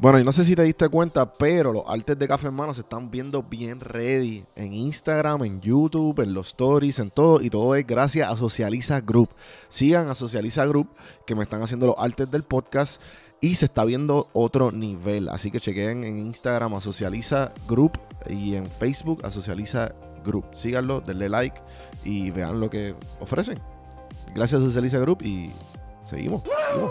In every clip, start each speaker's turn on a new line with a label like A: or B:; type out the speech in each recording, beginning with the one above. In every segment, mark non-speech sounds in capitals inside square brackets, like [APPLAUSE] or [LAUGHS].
A: Bueno, y no sé si te diste cuenta, pero los artes de Café en Mano se están viendo bien ready en Instagram, en YouTube, en los stories, en todo. Y todo es gracias a Socializa Group. Sigan a Socializa Group, que me están haciendo los artes del podcast. Y se está viendo otro nivel. Así que chequen en Instagram a Socializa Group y en Facebook a Socializa Group. Síganlo, denle like y vean lo que ofrecen. Gracias a Socializa Group y seguimos. seguimos.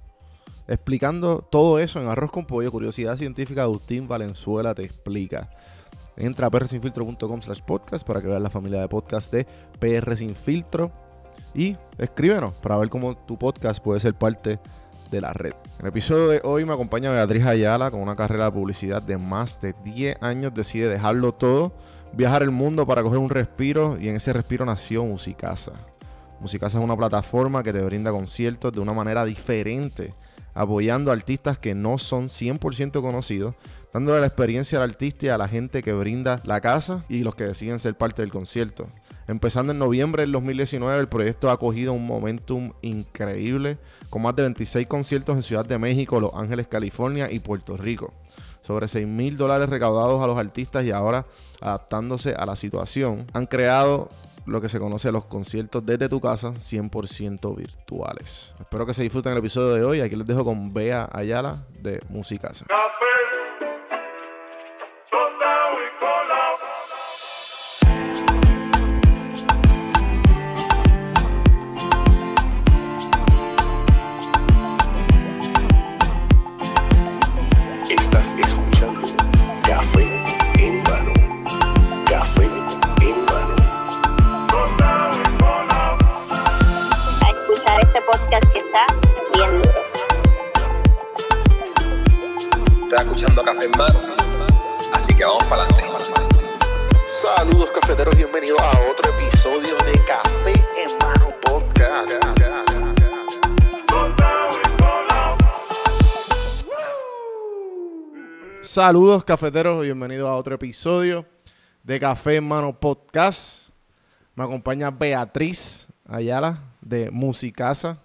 A: explicando todo eso en Arroz con Pollo, Curiosidad Científica, Agustín Valenzuela te explica. Entra a prsinfiltro.com slash podcast para que veas la familia de podcast de PR Sin Filtro y escríbenos para ver cómo tu podcast puede ser parte de la red. En el episodio de hoy me acompaña Beatriz Ayala con una carrera de publicidad de más de 10 años. Decide dejarlo todo, viajar el mundo para coger un respiro y en ese respiro nació Musicasa. Musicasa es una plataforma que te brinda conciertos de una manera diferente apoyando a artistas que no son 100% conocidos, dándole la experiencia al artista y a la gente que brinda la casa y los que deciden ser parte del concierto. Empezando en noviembre del 2019, el proyecto ha cogido un momentum increíble, con más de 26 conciertos en Ciudad de México, Los Ángeles, California y Puerto Rico. Sobre 6 mil dólares recaudados a los artistas y ahora adaptándose a la situación, han creado lo que se conoce los conciertos desde tu casa 100% virtuales. Espero que se disfruten el episodio de hoy. Aquí les dejo con Bea Ayala de Musicasa.
B: En Mano.
C: Así que vamos para adelante.
A: Saludos cafeteros, bienvenidos a otro episodio de Café en Mano Podcast. Saludos cafeteros, bienvenidos a otro episodio de Café en Mano Podcast. Me acompaña Beatriz Ayala de Musicasa.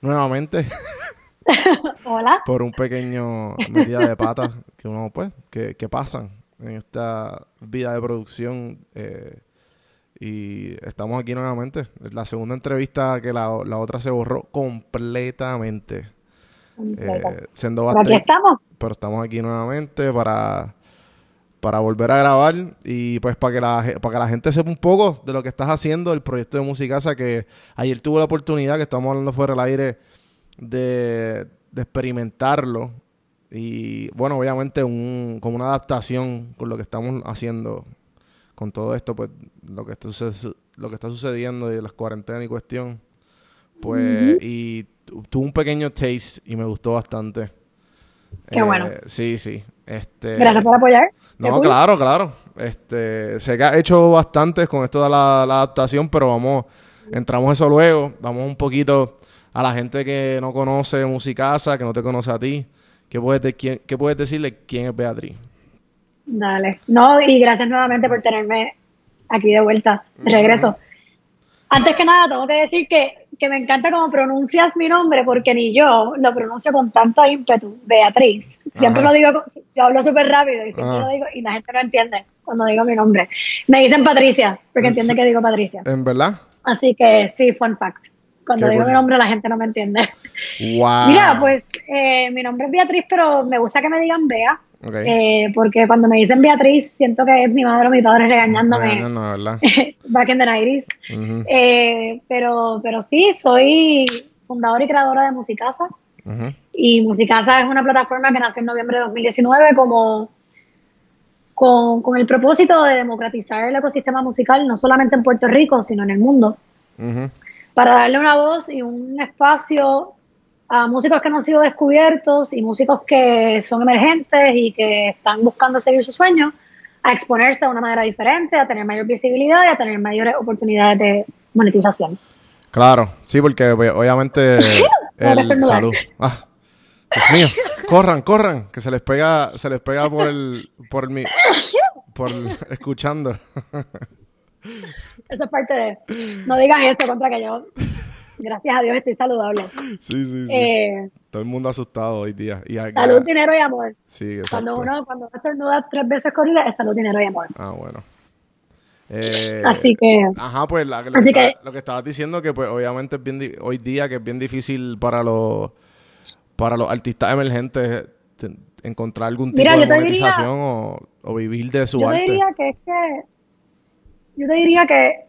A: Nuevamente, [LAUGHS] [LAUGHS]
D: Hola.
A: por un pequeño medida de pata que uno, pues, que, que pasan en esta vida de producción. eh, y estamos aquí nuevamente. La segunda entrevista que la, la otra se borró completamente. Eh, siendo
E: Pero aquí estamos.
A: pero estamos aquí nuevamente para, para volver a grabar y pues para que, la, para que la gente sepa un poco de lo que estás haciendo, el proyecto de Musicasa, que ayer tuve la oportunidad, que estamos hablando fuera del aire, de, de experimentarlo. Y bueno, obviamente un, como una adaptación con lo que estamos haciendo con todo esto, pues lo que está, lo que está sucediendo y las cuarentenas y cuestión. Pues, y tu- tuve un pequeño taste y me gustó bastante.
E: Qué bueno.
A: Sí, sí. Este,
E: Gracias por apoyar.
A: No, claro, claro. Este, sé que ha hecho bastantes con esto de la, la adaptación, pero vamos, entramos eso luego. Vamos un poquito a la gente que no conoce Musicasa, que no te conoce a ti. ¿Qué puedes, de- quién- qué puedes decirle quién es Beatriz?
E: Dale. No, y gracias nuevamente por tenerme aquí de vuelta, de regreso. Antes que nada, tengo que decir que, que me encanta cómo pronuncias mi nombre, porque ni yo lo pronuncio con tanto ímpetu, Beatriz. Siempre
A: Ajá.
E: lo digo, con- yo hablo súper rápido y siempre
A: Ajá.
E: lo digo, y la gente no entiende cuando digo mi nombre. Me dicen Patricia, porque
A: ¿En
E: entienden
A: se-
E: que digo Patricia.
A: ¿En verdad?
E: Así que sí, fun fact. Cuando
A: Qué
E: digo mi nombre, la gente no me entiende.
A: ¡Wow!
E: Mira, pues eh, mi nombre es Beatriz, pero me gusta que me digan Bea.
A: Ok.
E: Eh, porque cuando me dicen Beatriz, siento que es mi madre o mi padre regañándome
A: No, no, no, [LAUGHS]
E: back in the 90s.
A: Ujú,
E: Eh, pero, pero sí, soy fundadora y creadora de Musicasa. Y Musicasa es una plataforma que nació en noviembre de 2019 como, con, con el propósito de democratizar el ecosistema musical, no solamente en Puerto Rico, sino en el mundo,
A: ujú.
E: Para darle una voz y un espacio a músicos que no han sido descubiertos y músicos que son emergentes y que están buscando seguir sus sueños, a exponerse de una manera diferente, a tener mayor visibilidad y a tener mayores oportunidades de monetización.
A: Claro, sí, porque obviamente [LAUGHS] el salud. Ah, Dios mío, corran, corran, que se les pega, se les pega por el, por mi- por el- escuchando. [LAUGHS]
E: Eso es parte de... No digan esto contra que yo, gracias a Dios, estoy saludable.
A: Sí, sí, sí.
E: Eh,
A: Todo el mundo asustado hoy día. Y acá-
E: salud, dinero y amor.
A: Sí,
E: Cuando
A: exacto.
E: uno, cuando uno estornuda tres veces corrida, es salud, dinero y amor.
A: Ah, bueno. Eh,
E: Así que...
A: Ajá, pues la- lo, que
E: Así
A: estaba-
E: que-
A: lo que estabas diciendo que pues obviamente es bien hoy día que es bien difícil para los para los artistas emergentes te- encontrar algún tipo
E: Mira,
A: de
E: yo diría-
A: monetización o, o vivir de su
E: yo te
A: arte.
E: diría que es que yo te diría que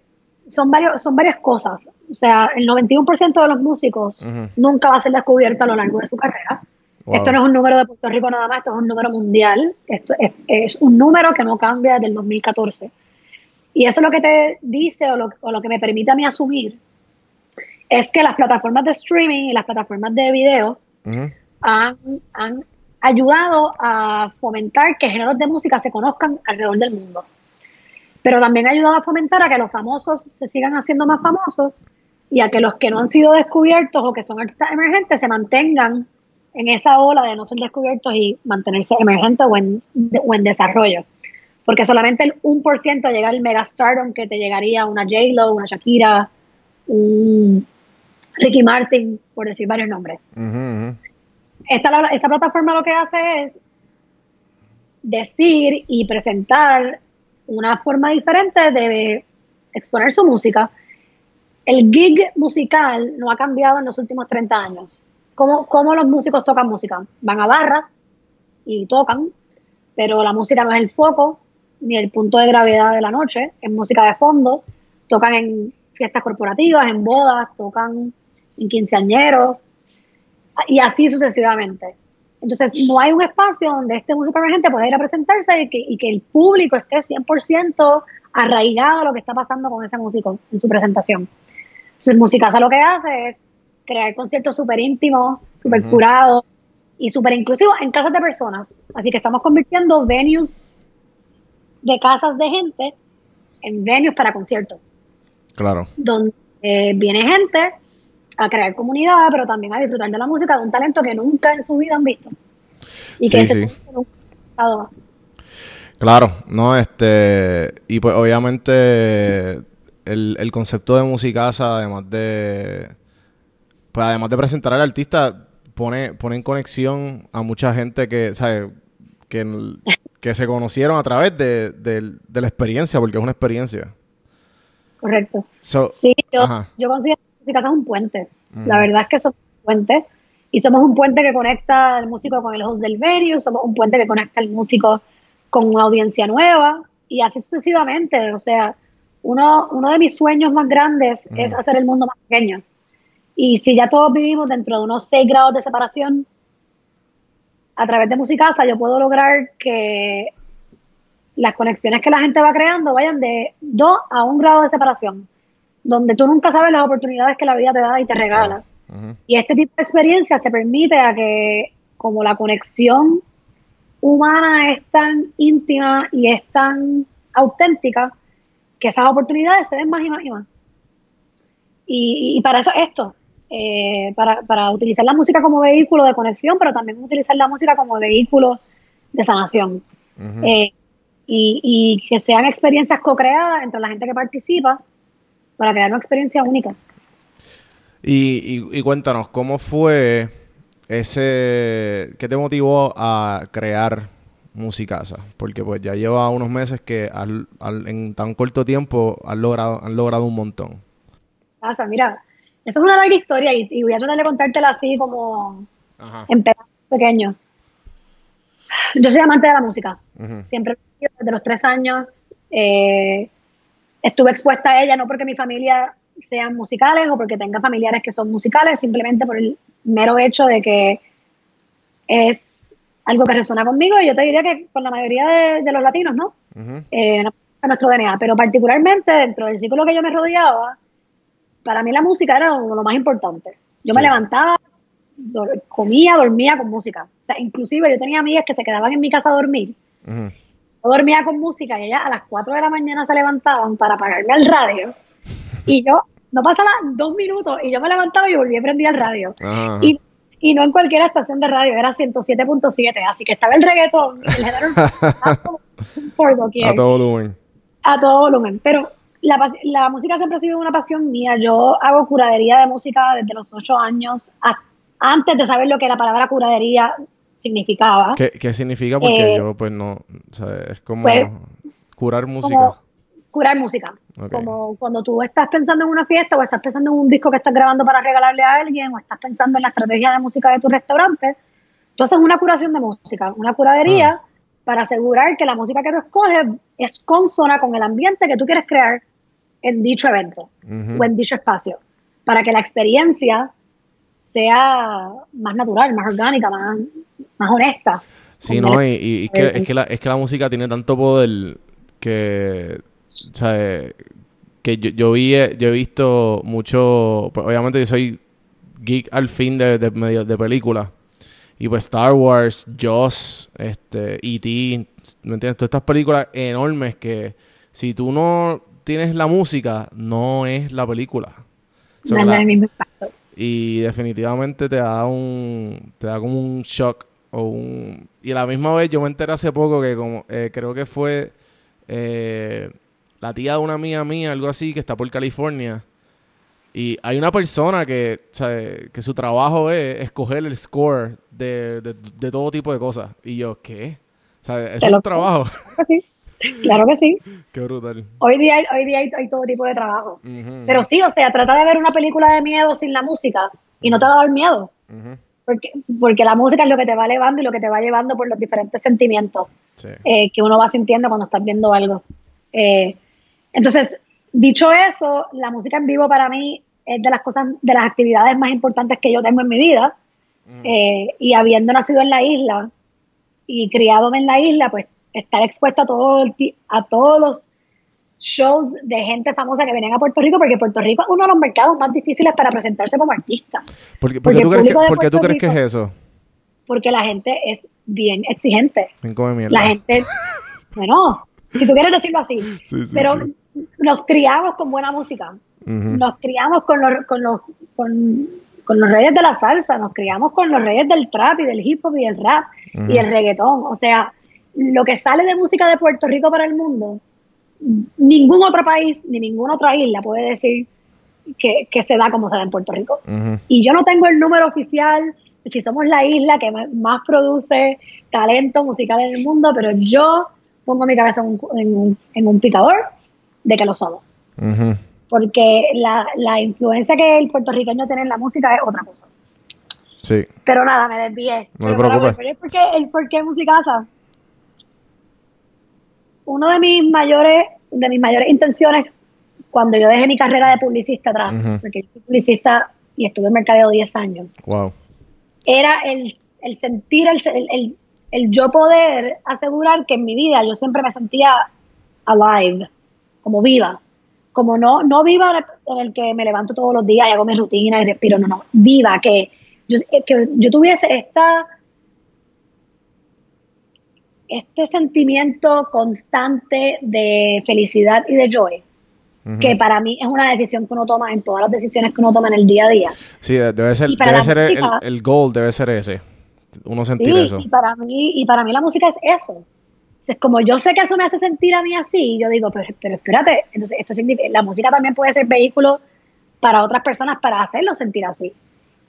E: son varios son varias cosas. O sea el 91% de los músicos nunca va a ser descubierto a lo largo de su carrera.
A: Wow.
E: esto no es un número de Puerto Rico nada más esto es un número mundial. Esto es, es un número que no cambia desde el 2014 y eso lo que te dice o lo, o lo que me permite a mí asumir es que las plataformas de streaming y las plataformas de video han ayudado a fomentar que géneros de música se conozcan alrededor del mundo. Pero también ha ayudado a fomentar a que los famosos se sigan haciendo más famosos y a que los que no han sido descubiertos o que son artistas emergentes se mantengan en esa ola de no ser descubiertos y mantenerse emergentes o en, o en desarrollo. Porque solamente el 1% llega al megastardom que te llegaría una J-Lo, una Shakira, un Ricky Martin, por decir varios nombres esta, esta plataforma lo que hace es decir y presentar una forma diferente de exponer su música. El gig musical no ha cambiado en los últimos 30 años. ¿Cómo, los músicos tocan música? Van a barras y tocan, pero la música no es el foco ni el punto de gravedad de la noche, es música de fondo. Tocan en fiestas corporativas, en bodas, tocan en quinceañeros, y así sucesivamente. Entonces, no hay un espacio donde este músico emergente pueda ir a presentarse y que, y que el público esté 100% arraigado a lo que está pasando con ese músico en su presentación. Entonces, Musicasa lo que hace es crear conciertos súper íntimos, súper curados y súper inclusivos en casas de personas. Así que estamos convirtiendo venues de casas de gente en venues para conciertos
A: Claro.
E: donde eh, viene gente a crear comunidad, pero también a disfrutar de la música de un talento que nunca en su vida han visto. Y
A: Sí,
E: que
A: sí.
E: talento nunca ha estado-
A: Claro, no, este, y pues obviamente el, el concepto de musicasa, además de, pues además de presentar al artista, pone, pone en conexión a mucha gente que, ¿sabes? que, que se conocieron a través de, de- de la experiencia, porque es una experiencia.
E: Correcto.
A: So,
E: Sí, yo,
A: Ajá.
E: yo considero música es un puente. La verdad es que somos un puente. Y somos un puente que conecta al músico con el host del venue, somos un puente que conecta al músico con una audiencia nueva y así sucesivamente. O sea, uno, uno de mis sueños más grandes es hacer el mundo más pequeño. Y si ya todos vivimos dentro de unos 6 grados de separación, a través de Musicasa yo puedo lograr que las conexiones que la gente va creando vayan de 2 a 1 grado de separación, donde tú nunca sabes las oportunidades que la vida te da y te regala. Y este tipo de experiencias te permite a que, como la conexión humana es tan íntima y es tan auténtica, que esas oportunidades se den más y más y más. Y, y para eso esto, eh, para, para utilizar la música como vehículo de conexión, pero también utilizar la música como vehículo de sanación. Eh, y, y que sean experiencias co-creadas entre la gente que participa para crear una experiencia única.
A: Y, y- y cuéntanos, ¿cómo fue ese... ¿Qué te motivó a crear Musicasa? Porque pues ya lleva unos meses que al- al- en tan corto tiempo han logrado, han logrado un montón.
E: mira, eso es una larga historia y, y voy a tratar de contártela así como
A: Ajá.
E: en pedazos pequeños. Yo soy amante de la música,
A: Ujú.
E: siempre desde los tres años eh, estuve expuesta a ella, no porque mi familia sean musicales o porque tenga familiares que son musicales, simplemente por el mero hecho de que es algo que resuena conmigo y yo te diría que con la mayoría de, de los latinos, ¿no?
A: Ujú.
E: eh, en nuestro DNA, pero particularmente dentro del círculo que yo me rodeaba, para mí la música era lo más importante. Yo me levantaba, comía, dormía con música. O sea, inclusive yo tenía amigas que se quedaban en mi casa a dormir. Yo dormía con música y ellas a las 4 de la mañana se levantaban para apagarme al radio. Y yo, no pasaban dos minutos y yo me levantaba y volví a prender el radio.
A: Ajá.
E: Y, y no en cualquier estación de radio, era 107.7, así que estaba el reggaetón el género [LAUGHS]
A: A todo volumen.
E: a todo volumen. Pero la, la música siempre ha sido una pasión mía. Yo hago curadería de música desde los ocho años, a- antes de saber lo que la palabra curadería significaba.
A: ¿Qué, qué significa? Porque
E: Eh,
A: yo pues no... O sea, es como
E: pues,
A: curar música.
E: Como curar música. Como cuando tú estás pensando en una fiesta o estás pensando en un disco que estás grabando para regalarle a alguien o estás pensando en la estrategia de música de tu restaurante. Entonces es una curación de música, una curadería
A: Ah.
E: para asegurar que la música que tú escoges es consona con el ambiente que tú quieres crear en dicho evento o en dicho espacio, para que la experiencia sea más natural, más orgánica, más, más honesta.
A: Sí, no, y, y es, que, es, que la, es que la música tiene tanto poder que, o sea, que yo, yo vi, eh, yo he visto mucho, pues, obviamente yo soy geek al fin de, de, medio- de películas, y pues Star Wars, Jaws, este, E.T., ¿me entiendes? Todas estas películas enormes que si tú no tienes la música, no es la película. O sea,
E: No
A: la-
E: mismo impacto.
A: y definitivamente te da un te da como un shock o un y a la misma vez yo me enteré hace poco que como eh, creo que fue eh, la tía de una amiga mía algo así que está por California y hay una persona que o sea, que su trabajo es escoger el score de, de, de todo tipo de cosas y yo qué o sea es un trabajo
E: Claro que sí. Claro que sí. [LAUGHS]
A: qué brutal
E: Hoy día, hay- hoy día hay, hay todo tipo de trabajo. Pero sí, o sea, trata de ver una película de miedo sin la música y no te va a dar miedo. Porque, porque la música es lo que te va elevando y lo que te va llevando por los diferentes sentimientos
A: sí.
E: eh, que uno va sintiendo cuando estás viendo algo. Eh, entonces, dicho eso, la música en vivo para mí es de las cosas, de las actividades más importantes que yo tengo en mi vida. Eh, y habiendo nacido en la isla y criado en la isla, pues estar expuesto a, todo el a todos los shows de gente famosa que venían a Puerto Rico, porque Puerto Rico es uno de los mercados más difíciles para presentarse como artista,
A: ¿Por qué, por
E: porque
A: tú, crees que, por qué tú crees que es eso?
E: porque la gente es bien exigente.
A: Ven, come mierda.
E: La gente, [LAUGHS] bueno, si tú quieres decirlo así,
A: Sí, sí,
E: pero
A: sí.
E: nos criamos con buena música, nos criamos con los, con los, con, con los reyes de la salsa, nos criamos con los reyes del trap y del hip hop y del rap y el reggaetón. O sea, lo que sale de música de Puerto Rico para el mundo, ningún otro país ni ninguna otra isla puede decir que, que se da como se da en Puerto Rico. Y yo no tengo el número oficial si somos la isla que más- produce talento musical en el mundo, pero yo pongo mi cabeza en un, en un- en un picador de que lo somos. Porque la, la influencia que el puertorriqueño tiene en la música es otra cosa.
A: Sí.
E: Pero nada, me desvié.
A: No te preocupes.
E: porqué- el por qué Musicasa. Uno de mis mayores, de mis mayores intenciones cuando yo dejé mi carrera de publicista atrás, porque yo soy publicista y estuve en mercadeo 10 años,
A: Wow.
E: era el, el sentir, el, el, el- yo poder asegurar que en mi vida yo siempre me sentía alive, como viva. Como no, no viva en el, en el que me levanto todos los días y hago mi rutina y respiro, no, no, viva, que yo, que yo tuviese esta, este sentimiento constante de felicidad y de joy, que para mí es una decisión que uno toma en todas las decisiones que uno toma en el día a día.
A: Sí, de- debe ser, debe ser el,
E: música-
A: el goal, debe ser ese. Uno sentir
E: Sí,
A: eso.
E: y para mí, y para mí la música es eso. Entonces, como yo sé que eso me hace sentir a mí así, yo digo, pero, pero espérate, entonces esto significa, la música también puede ser vehículo para otras personas para hacerlo sentir así.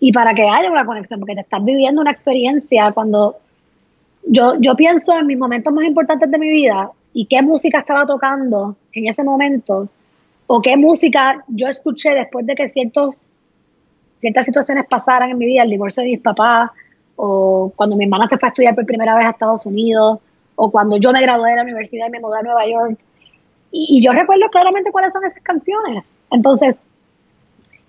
E: Y para que haya una conexión, porque te estás viviendo una experiencia cuando yo, yo pienso en mis momentos más importantes de mi vida y qué música estaba tocando en ese momento, o qué música yo escuché después de que ciertos, ciertas situaciones pasaran en mi vida, el divorcio de mis papás, o cuando mi hermana se fue a estudiar por primera vez a Estados Unidos, o cuando yo me gradué de la universidad y me mudé a Nueva York. Y, y yo recuerdo claramente cuáles son esas canciones. Entonces,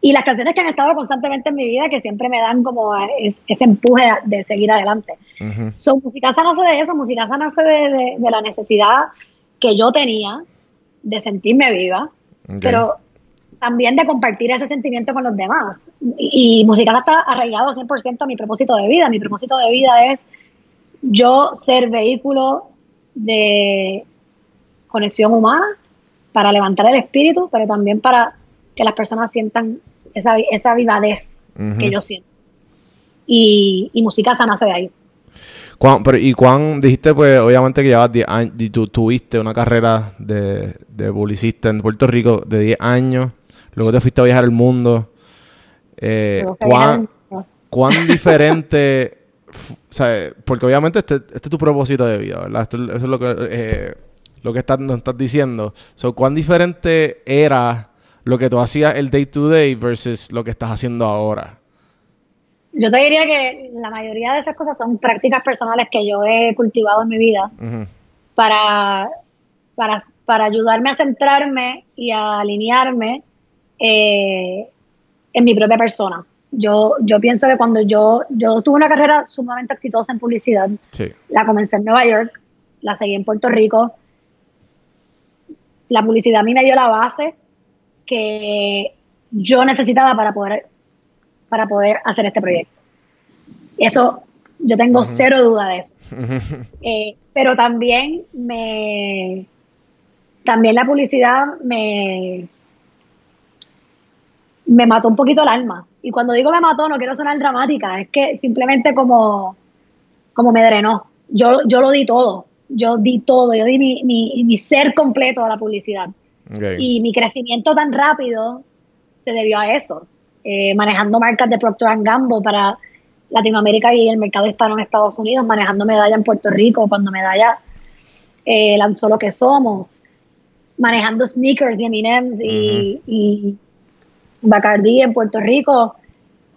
E: y las canciones que han estado constantemente en mi vida, que siempre me dan como es- ese empuje de, de seguir adelante.
A: Ujú.
E: So, Musicasa nace de eso, Musicasa nace de, de- de la necesidad que yo tenía de sentirme viva, pero también de compartir ese sentimiento con los demás. Y, y Musicasa está arraigado 100% a mi propósito de vida. Mi propósito de vida es yo ser vehículo de conexión humana para levantar el espíritu, pero también para que las personas sientan esa, esa vivadez que yo siento. Y, y Musicasa nace de ahí.
A: ¿Cuán- pero, ¿Y cuán dijiste, pues, obviamente que llevas 10 años, y tú tuviste una carrera de, de publicista en Puerto Rico de 10 años, luego te fuiste a viajar el mundo. Eh, ¿cuán, cuán [LAUGHS] diferente, sea, porque obviamente este, este es tu propósito de vida, ¿verdad? Esto- eso es lo que, eh, lo que estás, nos estás diciendo. So, ¿Cuán diferente era lo que tú hacías el day to day versus lo que estás haciendo ahora?
E: Yo te diría que la mayoría de esas cosas son prácticas personales que yo he cultivado en mi vida para, para, para ayudarme a centrarme y a alinearme eh, en mi propia persona. Yo, yo pienso que cuando yo, yo tuve una carrera sumamente exitosa en publicidad,
A: Sí.
E: la comencé en Nueva York, la seguí en Puerto Rico. La publicidad a mí me dio la base que yo necesitaba para poder, para poder hacer este proyecto. Eso, yo tengo cero duda de eso. [LAUGHS] Eh, pero también me, también la publicidad me, me mató un poquito el alma. Y cuando digo me mató, no quiero sonar dramática, es que simplemente como, como me drenó. Yo, yo lo di todo, yo di todo, yo di mi, mi, mi ser completo a la publicidad. Y mi crecimiento tan rápido se debió a eso. Eh, manejando marcas de Procter Gamble para Latinoamérica y el mercado hispano en Estados Unidos, manejando medalla en Puerto Rico cuando medalla eh, lanzó lo que somos, manejando sneakers y M&M's y, y Bacardi en Puerto Rico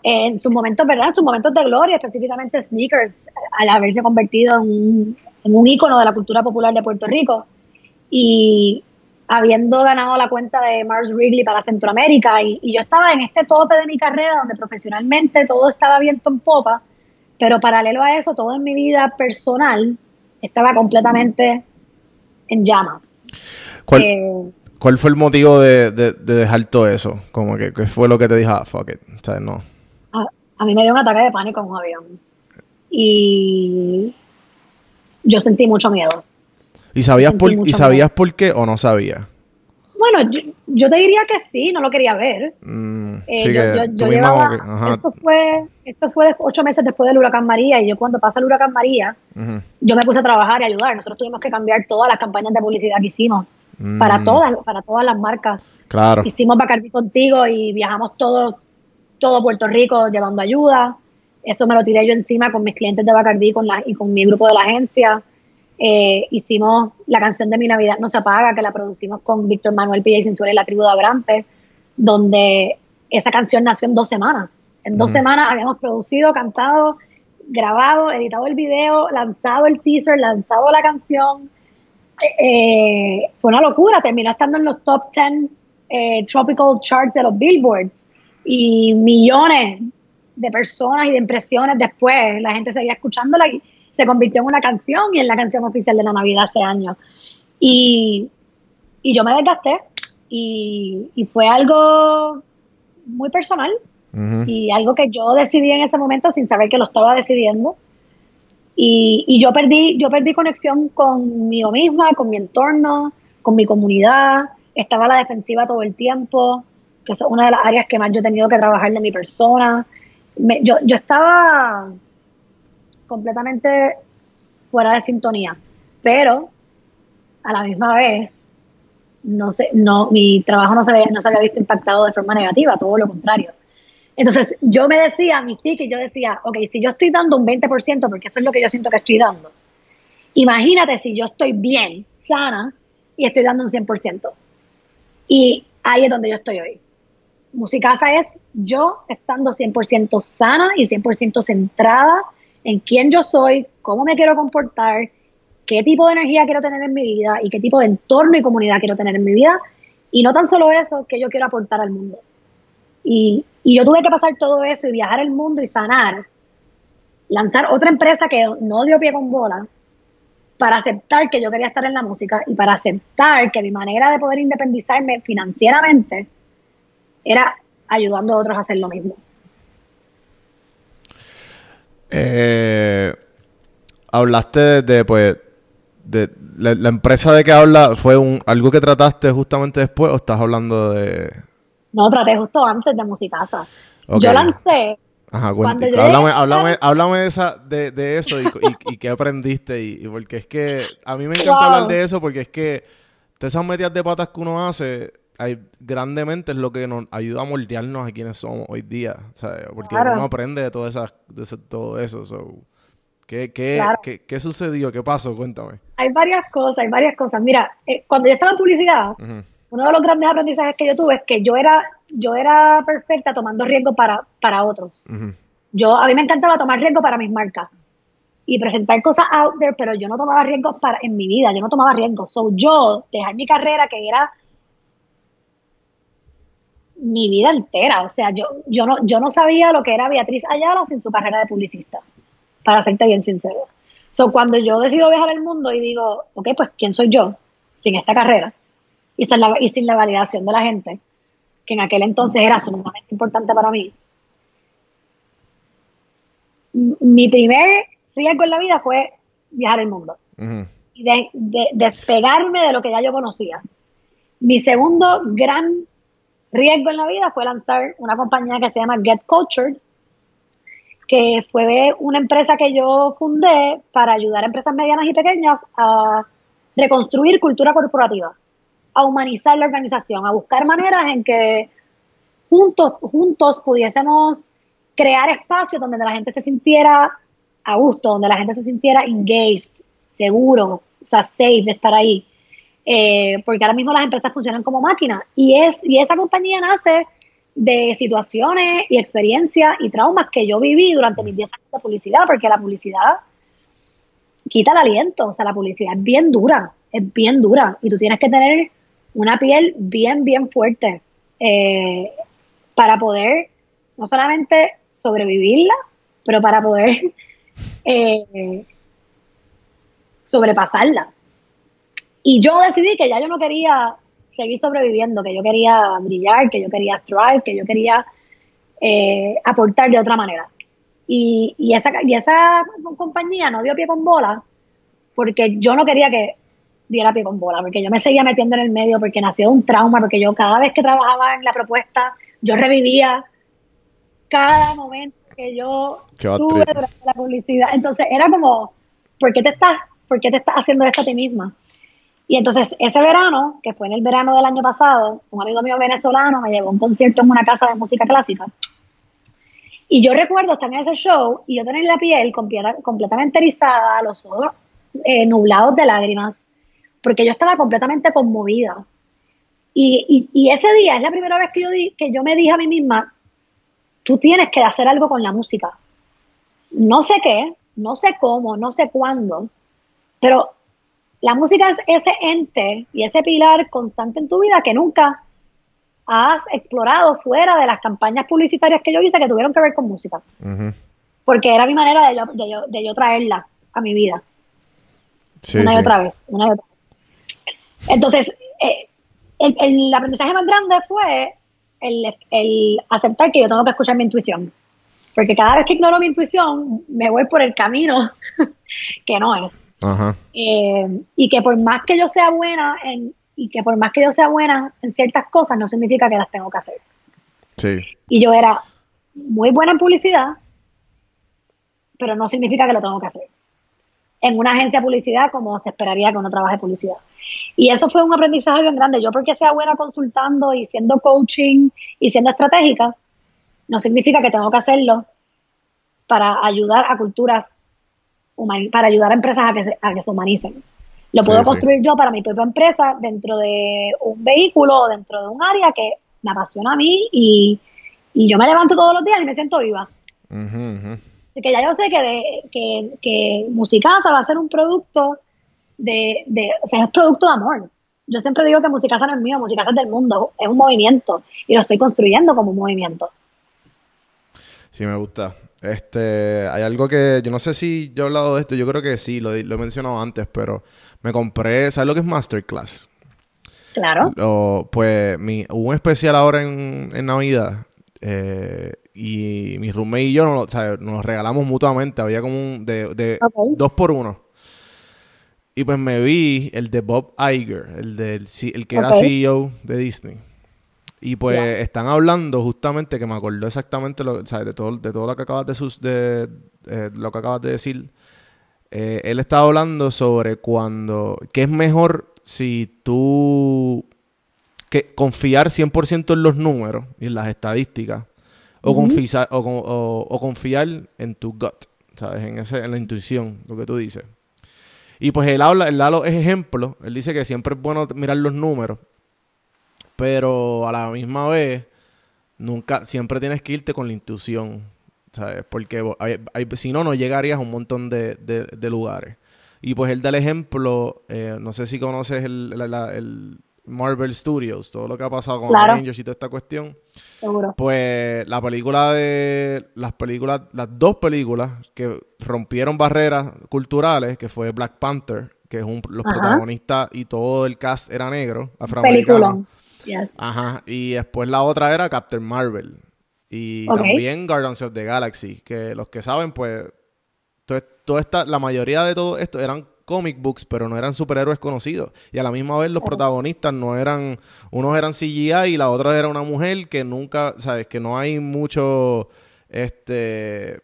E: en sus momentos, ¿verdad? En sus momentos de gloria, específicamente sneakers, al haberse convertido en un, en un ícono de la cultura popular de Puerto Rico. Y habiendo ganado la cuenta de Mars Wrigley para Centroamérica, y, y yo estaba en este tope de mi carrera donde profesionalmente todo estaba viento en popa, pero paralelo a eso, todo en mi vida personal estaba completamente en llamas.
A: ¿Cuál,
E: Eh,
A: ¿Cuál fue el motivo de, de- de dejar todo eso? Como que, ¿qué fue lo que te dijo? Ah, fuck it. O sea, no.
E: a, a mí me dio un ataque de pánico en un avión. Y yo sentí mucho miedo.
A: ¿Y sabías, por, ¿y sabías por qué o no sabías?
E: Bueno, yo, yo te diría que sí, no lo quería ver.
A: Mm,
E: Eh,
A: sí
E: yo,
A: que
E: yo-
A: tú
E: yo
A: misma
E: llevaba-
A: como que- ajá,
E: esto fue, esto fue ocho meses después del huracán María y yo cuando pasa el huracán María, yo me puse a trabajar y ayudar. Nosotros tuvimos que cambiar todas las campañas de publicidad que hicimos
A: Mm,
E: para todas, para todas las marcas.
A: Claro.
E: Hicimos Bacardi contigo y viajamos todo, todo Puerto Rico llevando ayuda. eso me lo tiré yo encima con mis clientes de Bacardí con la, y con mi grupo de la agencia. Eh, hicimos la canción de Mi Navidad No se apaga, que la producimos con Víctor Manuel Pilla y Sensual y la tribu de Abrante, donde esa canción nació en dos semanas. En dos semanas habíamos producido, cantado, grabado, editado el video, lanzado el teaser, lanzado la canción. Eh, fue una locura, terminó estando en los top 10 eh, tropical charts de los billboards y millones de personas y de impresiones después. La gente seguía escuchándola y se convirtió en una canción y en la canción oficial de la Navidad hace años. Y, y yo me desgasté y, y fue algo muy personal y algo que yo decidí en ese momento sin saber que lo estaba decidiendo. Y, y, yo perdí, yo perdí conexión conmigo misma, con mi entorno, con mi comunidad. Estaba a la defensiva todo el tiempo, que es una de las áreas que más yo he tenido que trabajar de mi persona. yo, yo estaba completamente fuera de sintonía, pero a la misma vez no sé, no, mi trabajo no se, había, no se había visto impactado de forma negativa, todo lo contrario. Entonces, yo me decía a mi psique, yo decía, ok, si yo estoy dando un 20%, porque eso es lo que yo siento que estoy dando, imagínate si yo estoy bien, sana, y estoy dando un 100%. Y ahí es donde yo estoy hoy. Musicasa es yo estando 100% sana y 100% centrada en quién yo soy, cómo me quiero comportar, qué tipo de energía quiero tener en mi vida y qué tipo de entorno y comunidad quiero tener en mi vida. Y no tan solo eso, que yo quiero aportar al mundo. Y, y yo tuve que pasar todo eso y viajar el mundo y sanar, lanzar otra empresa que no dio pie con bola, para aceptar que yo quería estar en la música y para aceptar que mi manera de poder independizarme financieramente era ayudando a otros a hacer lo mismo.
A: Eh, hablaste de, pues, de la, empresa de que habla fue un algo que trataste justamente después o estás hablando de
E: no traté justo antes de Musicasa. Yo lancé.
A: Ajá, háblame, háblame, de, esa, de, de eso y, y, qué aprendiste. Y, porque es que a mí me encanta hablar de eso porque es que esas metidas de patas que uno hace, grandemente es lo que nos ayuda a moldearnos a quienes somos hoy día. Porque uno aprende de, todas esas, de todo eso. ¿Qué, qué, qué, sucedió? ¿Qué pasó? Cuéntame.
E: Hay varias cosas, hay varias cosas. Mira, eh, cuando yo estaba en publicidad, uno de los grandes aprendizajes que yo tuve es que yo era, yo era perfecta tomando riesgo para, para otros. Yo, a mí me encantaba tomar riesgo para mis marcas y presentar cosas out there, pero yo no tomaba riesgos para, en mi vida, yo no tomaba riesgos. So, yo, dejar mi carrera, que era mi vida entera, o sea, yo, yo, no, yo no sabía lo que era Beatriz Ayala sin su carrera de publicista para serte bien sincero. So, cuando yo decido viajar al mundo y digo, ok, pues, ¿quién soy yo sin esta carrera? Y sin, la, y sin la validación de la gente, que en aquel entonces era sumamente importante para mí. Mi primer riesgo en la vida fue viajar al mundo y de, despegarme de lo que ya yo conocía. Mi segundo gran riesgo en la vida fue lanzar una compañía que se llama Get Cultured, que fue una empresa que yo fundé para ayudar a empresas medianas y pequeñas a reconstruir cultura corporativa, a humanizar la organización, a buscar maneras en que juntos, juntos pudiésemos crear espacios donde la gente se sintiera a gusto, donde la gente se sintiera engaged, seguro, safe de estar ahí. Eh, porque ahora mismo las empresas funcionan como máquinas. Y, es, y esa compañía nace de situaciones y experiencias y traumas que yo viví durante mis 10 años de publicidad, porque la publicidad quita el aliento, o sea, la publicidad es bien dura, es bien dura, y tú tienes que tener una piel bien, bien fuerte eh, para poder no solamente sobrevivirla, pero para poder [LAUGHS] eh, sobrepasarla. Y yo decidí que ya yo no quería seguir sobreviviendo, que yo quería brillar, que yo quería thrive, que yo quería eh, aportar de otra manera. Y, y, esa, y esa compañía no dio pie con bola porque yo no quería que diera pie con bola, porque yo me seguía metiendo en el medio, porque nació un trauma, porque yo cada vez que trabajaba en la propuesta, yo revivía cada momento que yo tuve durante la publicidad. Entonces era como, ¿por qué te estás, por qué te estás haciendo esto a ti misma? Y entonces ese verano, que fue en el verano del año pasado, un amigo mío venezolano me llevó a un concierto en una casa de música clásica. Y yo recuerdo estar en ese show y yo tener la piel completa- completamente erizada, los ojos eh, nublados de lágrimas, porque yo estaba completamente conmovida. Y, y- y ese día es la primera vez que yo, di- que yo me dije a mí misma, tú tienes que hacer algo con la música. No sé qué, no sé cómo, no sé cuándo, pero la música es ese ente y ese pilar constante en tu vida que nunca has explorado fuera de las campañas publicitarias que yo hice que tuvieron que ver con música, porque era mi manera de yo, de yo, de yo traerla a mi vida
A: Sí,
E: una y
A: sí.
E: otra vez, una y otra vez. Entonces, eh, el, el aprendizaje más grande fue el, el aceptar que yo tengo que escuchar mi intuición. Porque cada vez que ignoro mi intuición, me voy por el camino [LAUGHS] que no es.
A: Ajá.
E: Eh, y que por más que yo sea buena en, y que por más que yo sea buena en ciertas cosas, no significa que las tengo que hacer.
A: Sí.
E: Y yo era muy buena en publicidad, pero no significa que lo tengo que hacer. En una agencia de publicidad, como se esperaría que uno trabaje en publicidad. Y eso fue un aprendizaje bien grande. Yo porque sea buena consultando y siendo coaching y siendo estratégica, no significa que tengo que hacerlo para ayudar a culturas, para ayudar a empresas a que se, a que se humanicen. Lo puedo
A: sí.
E: construir yo para mi propia empresa dentro de un vehículo o dentro de un área que me apasiona a mí y, y yo me levanto todos los días y me siento viva.
A: Ujú.
E: Así que ya yo sé que, de, que, que Musicasa va a ser un producto de, de, o sea, es producto de amor. Yo siempre digo que Musicasa no es mío, Musicasa es del mundo, es un movimiento y lo estoy construyendo como un movimiento.
A: Sí, me gusta. Este, hay algo que yo no sé si yo he hablado de esto, yo creo que sí, lo, lo he mencionado antes, pero me compré, ¿sabes lo que es Masterclass?
E: Claro.
A: Pues mi, hubo un especial ahora en, en Navidad eh, y mi roommate y yo nos, o sea, nos lo regalamos mutuamente. Había como un de, de dos por uno. Y pues me vi el de Bob Iger, el, del, el que era. CEO de Disney. Y pues están hablando justamente que me acordó exactamente lo, sea, de todo, de todo lo que acabas de, sus, de eh, lo que acabas de decir. Eh, él estaba hablando sobre cuando que es mejor si tú que confiar 100% en los números y en las estadísticas o, con- o- o confiar en tu gut, ¿sabes? En, ese, en la intuición, lo que tú dices. Y pues él habla, él da los ejemplos, él dice que siempre es bueno mirar los números, pero a la misma vez, nunca, siempre tienes que irte con la intuición, ¿sabes? Porque bo- hay- hay- si no, no llegarías a un montón de, de- de lugares. Y pues él da el ejemplo, eh, no sé si conoces el, la- la- el Marvel Studios, todo lo que ha pasado con
E: Claro.
A: Avengers y toda esta cuestión.
E: Seguro.
A: Pues la película de. Las películas. Las dos películas que rompieron barreras culturales, que fue Black Panther, que es un, los
E: Ajá.
A: protagonistas y todo el cast era negro, afroamericano.
E: Peliculón. Yes.
A: Ajá. Y después la otra era Captain Marvel. Y también Guardians of the Galaxy. Que los que saben, pues. to- Toda esta, la mayoría de todo esto eran comic books, pero no eran superhéroes conocidos. Y a la misma vez los protagonistas no eran. Unos eran CGI y la otra era una mujer que nunca. ¿Sabes? Que no hay mucho. Este.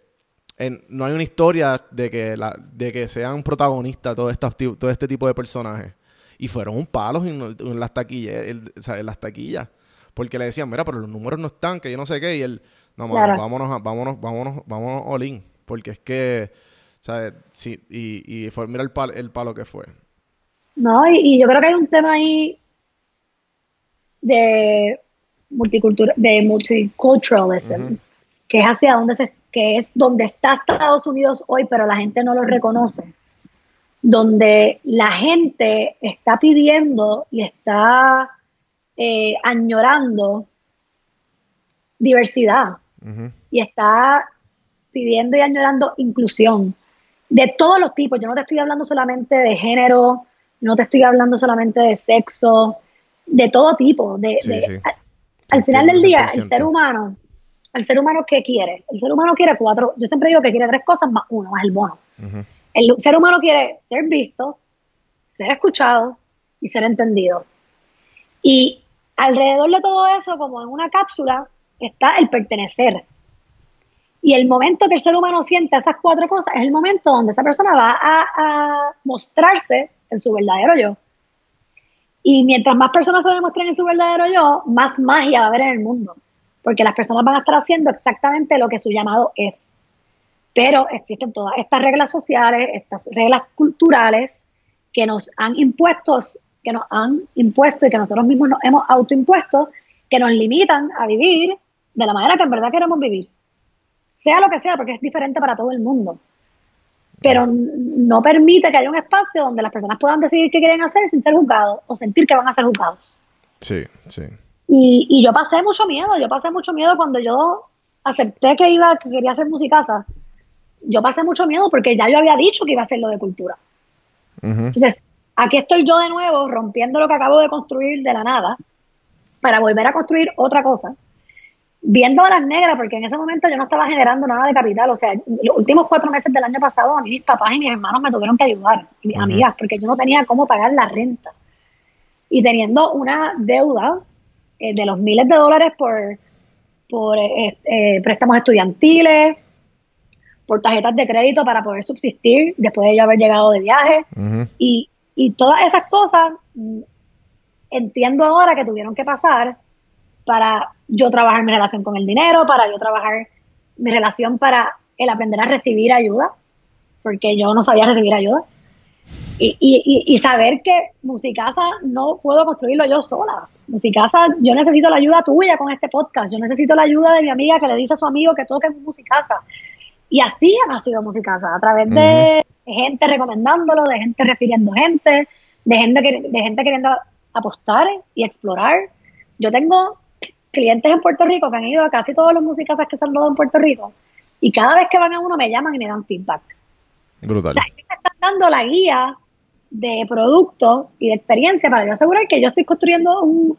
A: en- no hay una historia de que, la, de que sean protagonistas todo, todo este tipo de personajes. Y fueron un palo en, en las taquillas, el- o sea, en las taquillas. Porque le decían, mira, pero los números no están, que yo no sé qué. Y él, no, mano,
E: Claro.
A: vámonos, a- vámonos, vámonos, vámonos all in. Porque es que, ¿sabes? Sí, y, y fue, mira el palo, el palo que fue.
E: No, y, y yo creo que hay un tema ahí de multicultura, de multiculturalism, que es hacia donde se, que es donde está Estados Unidos hoy, pero la gente no lo reconoce. Donde la gente está pidiendo y está eh, añorando diversidad y está pidiendo y añorando inclusión de todos los tipos. Yo no te estoy hablando solamente de género, no te estoy hablando solamente de sexo, de todo tipo. De,
A: Sí,
E: de-
A: sí.
E: a- al final del día, el
A: 100%.
E: ser humano, el ser humano ¿qué quiere? El ser humano quiere cuatro, yo siempre digo que quiere tres cosas más uno, más el bono. El ser humano quiere ser visto, ser escuchado y ser entendido. Y alrededor de todo eso, como en una cápsula, está el pertenecer. Y el momento que el ser humano siente esas cuatro cosas es el momento donde esa persona va a, a mostrarse en su verdadero yo. Y mientras más personas se demuestren en su verdadero yo, más magia va a haber en el mundo. porque las personas van a estar haciendo exactamente lo que su llamado es. Pero existen todas estas reglas sociales, estas reglas culturales que nos han impuesto, que nos han impuesto y que nosotros mismos nos hemos autoimpuesto, que nos limitan a vivir de la manera que en verdad queremos vivir. Sea lo que sea, porque es diferente para todo el mundo. Pero no permite que haya un espacio donde las personas puedan decidir qué quieren hacer sin ser juzgados o sentir que van a ser juzgados.
A: Sí, sí.
E: Y, y yo pasé mucho miedo, yo pasé mucho miedo cuando yo acepté que iba, que quería hacer musicasa. Yo pasé mucho miedo porque ya yo había dicho que iba a hacer lo de cultura. Entonces, aquí estoy yo de nuevo rompiendo lo que acabo de construir de la nada para volver a construir otra cosa. Viendo a las negras, porque en ese momento yo no estaba generando nada de capital. O sea, los últimos cuatro meses del año pasado, a mis papás y mis hermanos me tuvieron que ayudar, y mis amigas, porque yo no tenía cómo pagar la renta. Y teniendo una deuda eh, de los miles de dólares por, por eh, eh, préstamos estudiantiles, por tarjetas de crédito para poder subsistir después de yo haber llegado de viaje. Y, y todas esas cosas mm, entiendo ahora que tuvieron que pasar para yo trabajar mi relación con el dinero, para yo trabajar mi relación para el aprender a recibir ayuda, porque yo no sabía recibir ayuda. Y, y, y- y saber que Musicasa no puedo construirlo yo sola. Musicasa, yo necesito la ayuda tuya con este podcast. Yo necesito la ayuda de mi amiga que le dice a su amigo que toque Musicasa. Y así ha nacido Musicasa, a través de gente recomendándolo, de gente refiriendo gente, de gente, que- de gente queriendo apostar y explorar. Yo tengo clientes en Puerto Rico que han ido a casi todos los musicasas que se han dado en Puerto Rico y cada vez que van a uno me llaman y me dan feedback.
A: Brutal.
E: O sea, ellos me están dando la guía de producto y de experiencia para yo asegurar que yo estoy construyendo un,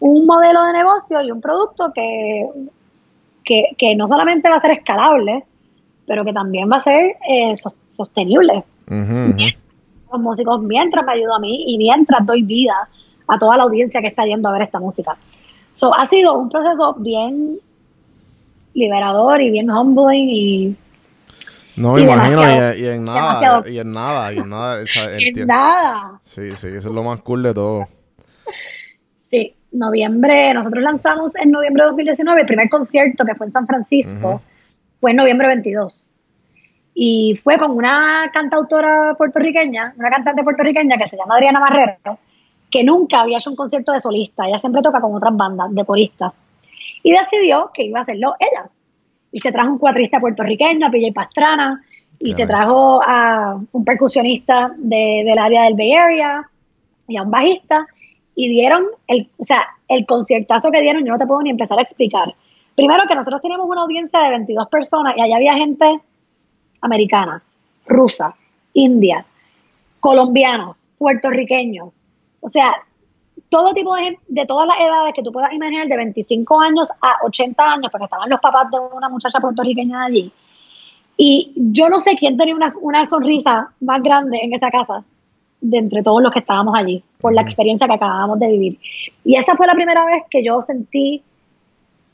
E: un modelo de negocio y un producto que, que, que no solamente va a ser escalable, pero que también va a ser eh, sos- sostenible. Los músicos, mientras me ayuda a mí y mientras doy vida a toda la audiencia que está yendo a ver esta música. So, ha sido un proceso bien liberador y bien humbling y
A: No me imagino, y, y en nada, y en nada, y en nada. o sea, [LAUGHS]
E: y
A: enti-
E: nada.
A: Sí, sí, eso es lo más cool de todo. [LAUGHS]
E: Sí, noviembre, nosotros lanzamos en noviembre de 2019 el primer concierto que fue en San Francisco. Fue en noviembre 22. Y fue con una cantautora puertorriqueña, una cantante puertorriqueña que se llama Adriana Marrero, que nunca había hecho un concierto de solista, ella siempre toca con otras bandas de coristas. Y decidió que iba a hacerlo ella. Y se trajo un cuatrista puertorriqueño, a PJ Pastrana, y se trajo a un percusionista de- del área del Bay Area y a un bajista y dieron el, o sea, el conciertazo que dieron, yo no te puedo ni empezar a explicar. Primero que nosotros teníamos una audiencia de 22 personas y allá había gente americana, rusa, india, colombianos, puertorriqueños, o sea, todo tipo de gente, de todas las edades que tú puedas imaginar, de 25 años a 80 años, porque estaban los papás de una muchacha puertorriqueña de allí. Y yo no sé quién tenía una, una sonrisa más grande en esa casa de entre todos los que estábamos allí, por la experiencia que acabábamos de vivir. Y esa fue la primera vez que yo sentí,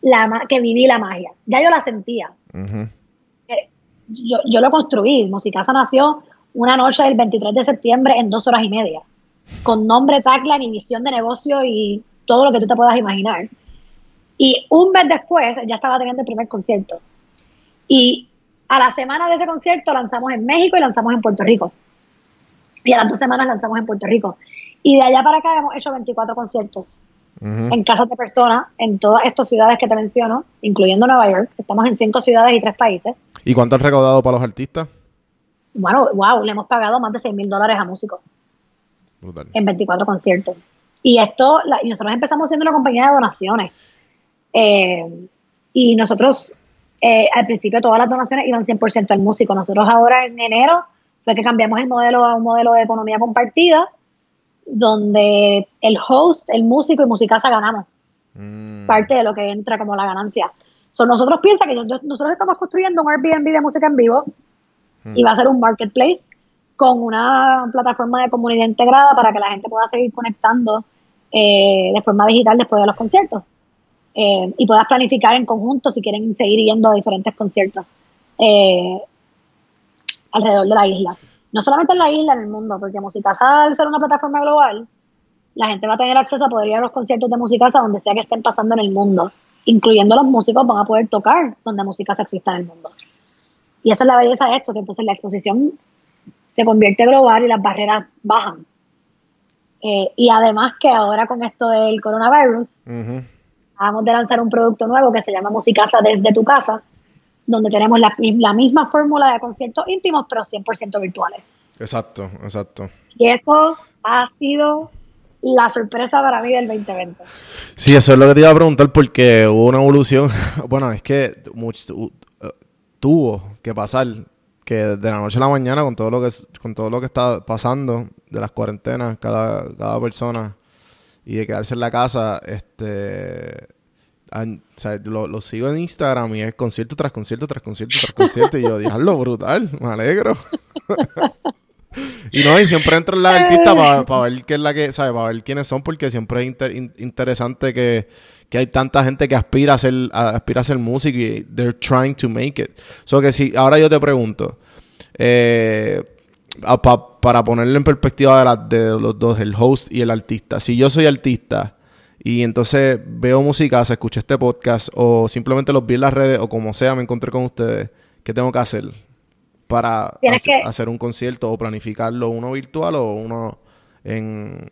E: la, que viví la magia. Ya yo la sentía. Eh, Yo, yo lo construí. Musicasa nació una noche del 23 de septiembre en dos horas y media, con nombre, tagline y visión de negocio y todo lo que tú te puedas imaginar. Y un mes después ya estaba teniendo el primer concierto. Y a la semana de ese concierto lanzamos en México y lanzamos en Puerto Rico. Y a las dos semanas lanzamos en Puerto Rico. Y de allá para acá hemos hecho 24 conciertos En casas de personas en todas estas ciudades que te menciono, incluyendo Nueva York. Estamos en cinco ciudades y tres países.
A: ¿Y cuánto has recaudado para los artistas?
E: Bueno, wow, le hemos pagado más de 6 mil dólares a músicos
A: Brutal.
E: en 24 conciertos. Y esto, la- y nosotros empezamos siendo una compañía de donaciones. Eh, y nosotros, eh, al principio, todas las donaciones iban 100% al músico. Nosotros ahora en enero fue que cambiamos el modelo a un modelo de economía compartida, donde el host, el músico y Musicasa ganamos
A: Mm.
E: parte de lo que entra como la ganancia. So, nosotros piensa que nosotros estamos construyendo un Airbnb de música en vivo
A: Hmm.
E: y va a ser un marketplace con una plataforma de comunidad integrada para que la gente pueda seguir conectando eh, de forma digital después de los conciertos Eh, y puedas planificar en conjunto si quieren seguir yendo a diferentes conciertos eh, alrededor de la isla. No solamente en la isla, en el mundo, porque Musicasa al ser una plataforma global, la gente va a tener acceso a poder ir a los conciertos de Musicasa donde sea que estén pasando en el mundo. incluyendo los músicos, van a poder tocar donde música se exista en el mundo. Y esa es la belleza de esto, que entonces la exposición se convierte global y las barreras bajan. Eh, y además que ahora con esto del coronavirus,
A: Ujú.
E: acabamos de lanzar un producto nuevo que se llama Musicasa desde tu casa, donde tenemos la, la misma fórmula de conciertos íntimos, pero 100% virtuales.
A: Exacto, exacto.
E: Y eso ha sido la sorpresa para mí del 2020.
A: Sí, eso es lo que te iba a preguntar porque hubo una evolución. [LAUGHS] Bueno, es que much- u- eh, tuvo que pasar que de la noche a la mañana con todo lo que con todo lo que está pasando de las cuarentenas cada, cada persona y de quedarse en la casa, este lo, lo sigo en Instagram y es concierto tras concierto tras concierto tras concierto y yo, diablo, brutal, me alegro. [LAUGHS] Y no, y siempre entro en la artista para ver qué es la que, ¿sabes? Para ver quiénes son, porque siempre es inter- in- interesante que, que hay tanta gente que aspira a ser, aspira a ser música y they're trying to make it. So que si, ahora yo te pregunto, eh, pa- para ponerlo en perspectiva de, la- de los dos, el host y el artista. Si yo soy artista y entonces veo música, se escuché este podcast o simplemente los vi en las redes o como sea, me encontré con ustedes, ¿qué tengo que hacer? para
E: que-
A: hacer un concierto o planificarlo uno virtual o uno en,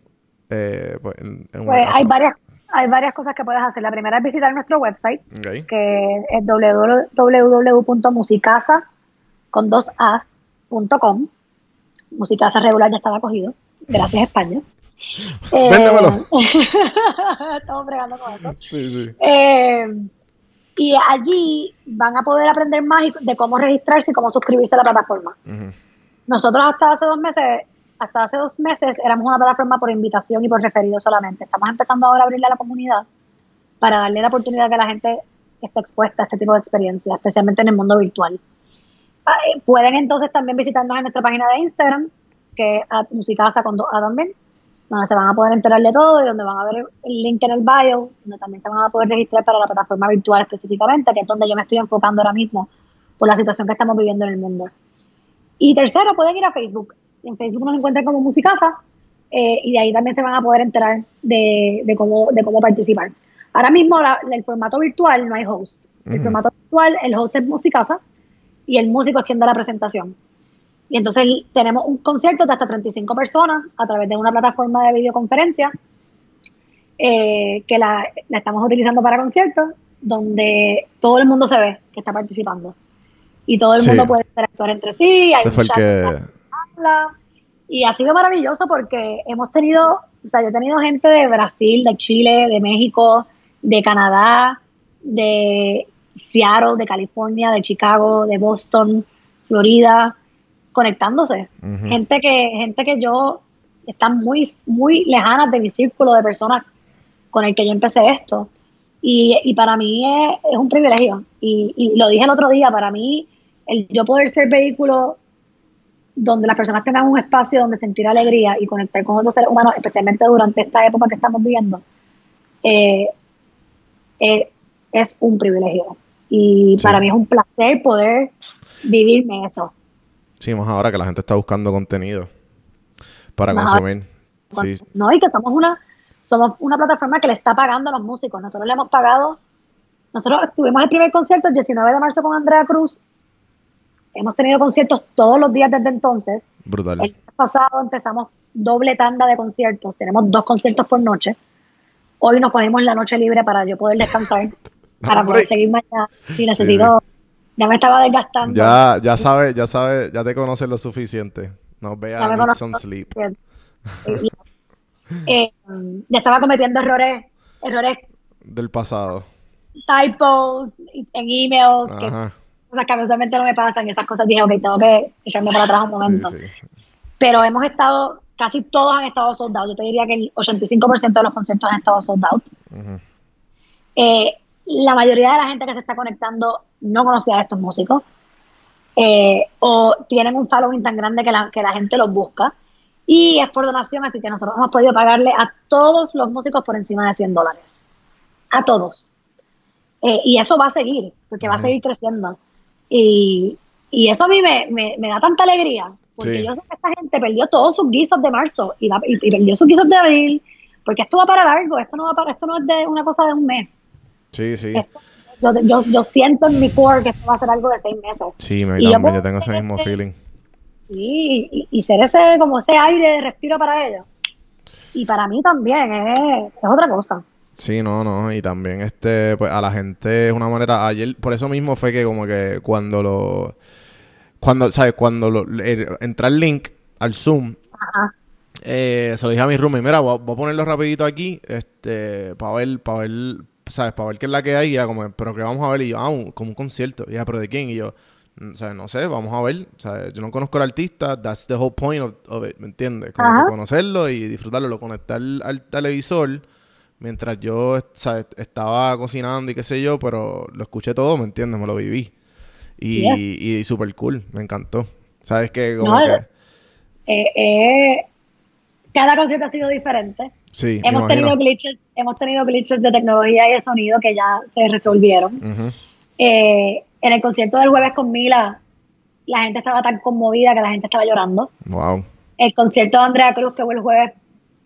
A: eh, pues, en, en una
E: Pues hay varias, hay varias cosas que puedes hacer. La primera es visitar nuestro website, que es www.musicasa con dos as.com. Musicasa regular ya estaba cogido. Gracias, España. Eh,
A: Véndemelo. [LAUGHS]
E: Estamos bregando con eso.
A: Sí, sí.
E: Eh, y allí van a poder aprender más de cómo registrarse y cómo suscribirse a la plataforma. Nosotros hasta hace dos meses, hasta hace dos meses éramos una plataforma por invitación y por referido solamente. Estamos empezando ahora a abrirle a la comunidad para darle la oportunidad que la gente esté expuesta a este tipo de experiencias, especialmente en el mundo virtual. Ah, eh, Pueden entonces también visitarnos en nuestra página de Instagram, que es musicasa con dos A también, donde se van a poder enterar de todo y donde van a ver el link en el bio, donde también se van a poder registrar para la plataforma virtual específicamente, que es donde yo me estoy enfocando ahora mismo por la situación que estamos viviendo en el mundo. Y tercero, pueden ir a Facebook. En Facebook nos encuentran como Musicasa eh, y de ahí también se van a poder enterar de, de cómo, de cómo participar. Ahora mismo la- el formato virtual no hay host. El formato virtual, el host es Musicasa y el músico es quien da la presentación. Y entonces tenemos un concierto de hasta 35 personas a través de una plataforma de videoconferencia eh, que la, la estamos utilizando para conciertos, donde todo el mundo se ve que está participando. Y todo el
A: Sí.
E: mundo puede interactuar entre sí. Hay un
A: fue el
E: chat
A: que...
E: y ha sido maravilloso porque hemos tenido, o sea, yo he tenido gente de Brasil, de Chile, de México, de Canadá, de Seattle, de California, de Chicago, de Boston, Florida, conectándose. Gente que, gente que yo están muy, muy lejanas de mi círculo de personas con el que yo empecé esto. Y, y para mí es, es un privilegio. Y, y lo dije el otro día, para mí, el yo poder ser vehículo donde las personas tengan un espacio donde sentir alegría y conectar con otros seres humanos, especialmente durante esta época que estamos viviendo, eh, eh, es un privilegio. Y
A: Sí.
E: para mí es un placer poder vivirme eso.
A: Sí, más ahora que la gente está buscando contenido para
E: Más
A: consumir. Sí,
E: No, y que somos una, somos una plataforma que le está pagando a los músicos. Nosotros le hemos pagado, nosotros tuvimos el primer concierto el 19 de marzo con Andrea Cruz. Hemos tenido conciertos todos los días desde entonces.
A: brutal.
E: El mes pasado empezamos doble tanda de conciertos. Tenemos dos conciertos por noche. Hoy nos cogimos la noche libre para yo poder descansar, [LAUGHS] para poder seguir mañana. Si necesito, ya me estaba desgastando.
A: Ya, ya sabes, ya sabes, ya te conoces lo suficiente. No veas need some sleep.
E: Eh, ya estaba cometiendo errores, errores
A: Del pasado.
E: typos en emails, que cosas que usualmente no me pasan, esas cosas dije, ok, tengo que echarme para atrás un
A: Sí,
E: momento.
A: sí.
E: Pero hemos estado, casi todos han estado sold out. Yo te diría que el 85% de los conciertos han estado sold out. Eh, la mayoría de la gente que se está conectando no conocía a estos músicos. eh, o tienen un following tan grande que la, que la gente los busca. Y es por donación, así que nosotros hemos podido pagarle a todos los músicos por encima de 100 dólares. A todos. Eh, y eso va a seguir, porque va a seguir creciendo. Y, y eso a mí me, me- me da tanta alegría, porque
A: Sí.
E: yo sé que esta gente perdió todos sus guisos de marzo y, va- y- y perdió sus guisos de abril, porque esto va para largo, esto no va para, esto no es de una cosa de un mes.
A: Sí, sí.
E: Esto- yo, yo, yo siento en mi core que esto va a ser algo de seis meses.
A: Sí, me,
E: Y
A: también, yo tengo ese mismo feeling.
E: Sí, y, y ser ese, como ese aire de respiro para ellos. Y para mí también es, es otra cosa.
A: Sí, no, no, y también este, pues a la gente es una manera, ayer, por eso mismo fue que como que cuando lo, cuando, ¿sabes? Cuando lo, el- entra el link al Zoom,
E: Ajá.
A: eh, se lo dije a mi roommate, mira, voy, a- voy a ponerlo rapidito aquí, este, para ver, para ver, ¿sabes? Para ver qué es la que hay, y ya como, pero que vamos a ver, y yo, ah, un- como un concierto, y ya, pero ¿de quién? Y yo, mm, ¿sabes? No sé, vamos a ver, ¿sabes? Yo no conozco al artista, that's the whole point of, of it, ¿me entiendes? Como
E: Ajá.
A: que conocerlo y disfrutarlo, lo conecté al, al televisor, mientras yo, ¿sabes? Estaba cocinando y qué sé yo, pero lo escuché todo, ¿me entiendes? Me lo viví. Y,
E: Yeah.
A: y, super cool, me encantó. ¿Sabes qué? Como
E: No,
A: que...
E: Eh, eh, cada concierto ha sido diferente.
A: Sí,
E: Hemos tenido glitches, hemos tenido glitches de tecnología y de sonido que ya se resolvieron. Eh, en el concierto del jueves con Mila, la gente estaba tan conmovida que la gente estaba llorando.
A: Wow.
E: El concierto de Andrea Cruz, que fue el jueves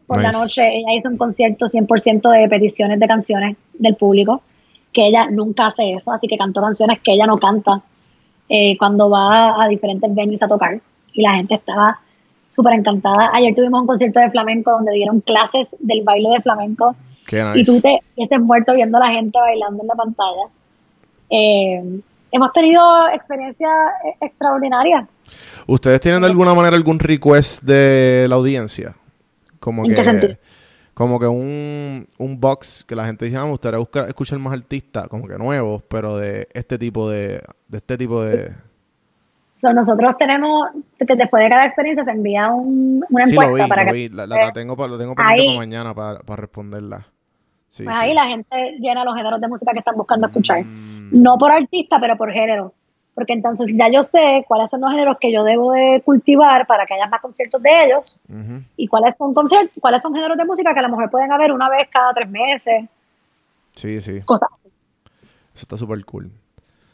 E: por la noche, ella hizo un concierto 100% de peticiones de canciones del público, que ella nunca hace eso, así que cantó canciones que ella no canta eh, cuando va a diferentes venues a tocar. Y la gente estaba súper encantada. Ayer tuvimos un concierto de flamenco donde dieron clases del baile de flamenco
A: Qué
E: y
A: nice.
E: tú te estés muerto viendo a la gente bailando en la pantalla. Eh, hemos tenido experiencias eh, extraordinarias.
A: ¿Ustedes tienen de alguna manera algún request de la audiencia? Como
E: ¿En
A: que,
E: qué sentido?
A: Como que un, un box que la gente dice, ah, me gustaría buscar, escuchar más artistas, como que nuevos, pero de este tipo de, de este tipo de...
E: So, nosotros tenemos que después de cada experiencia se envía un- una
A: Sí,
E: encuesta
A: lo vi,
E: para
A: lo
E: que
A: vi. La, la- la tengo, pa- lo tengo pendiente
E: ahí-
A: para mañana para, para responderla. Sí,
E: pues
A: sí.
E: ahí la gente llena los géneros de música que están buscando escuchar.
A: Mm,
E: No por artista, pero por género. Porque entonces ya yo sé cuáles son los géneros que yo debo de cultivar para que haya más conciertos de ellos y cuáles son conciertos, cuáles son géneros de música que a lo mejor pueden haber una vez cada tres meses,
A: Sí, sí.
E: cosas. así.
A: Eso está súper cool.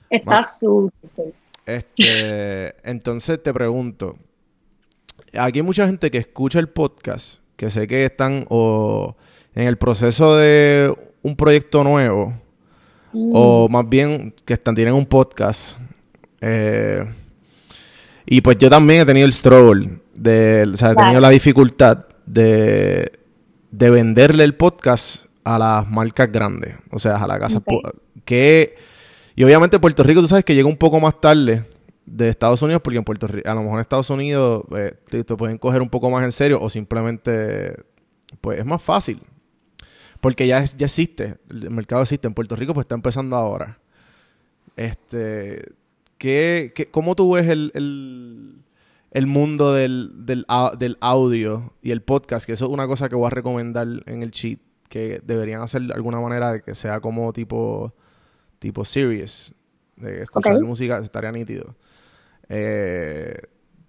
E: Está súper. cool.
A: Este, [LAUGHS] entonces te pregunto, aquí hay mucha gente que escucha el podcast, que sé que están o en el proceso de un proyecto nuevo,
E: Mm.
A: o más bien que están, tienen un podcast. eh, y pues yo también he tenido el struggle, de, o sea, he tenido la dificultad de, de venderle el podcast a las marcas grandes, o sea, a la casa que y obviamente Puerto Rico, tú sabes que llega un poco más tarde de Estados Unidos, porque en Puerto Rico, a lo mejor en Estados Unidos eh, te, pueden coger un poco más en serio o simplemente, pues es más fácil. Porque ya, es- ya existe, el mercado existe. En Puerto Rico pues está empezando ahora. Este, ¿qué, qué- cómo tú ves el, el, el mundo del, del, del audio y el podcast? Que eso es una cosa que voy a recomendar en el cheat, que deberían hacer de alguna manera de que sea como tipo, tipo series, de escuchar música, estaría nítido. Eh,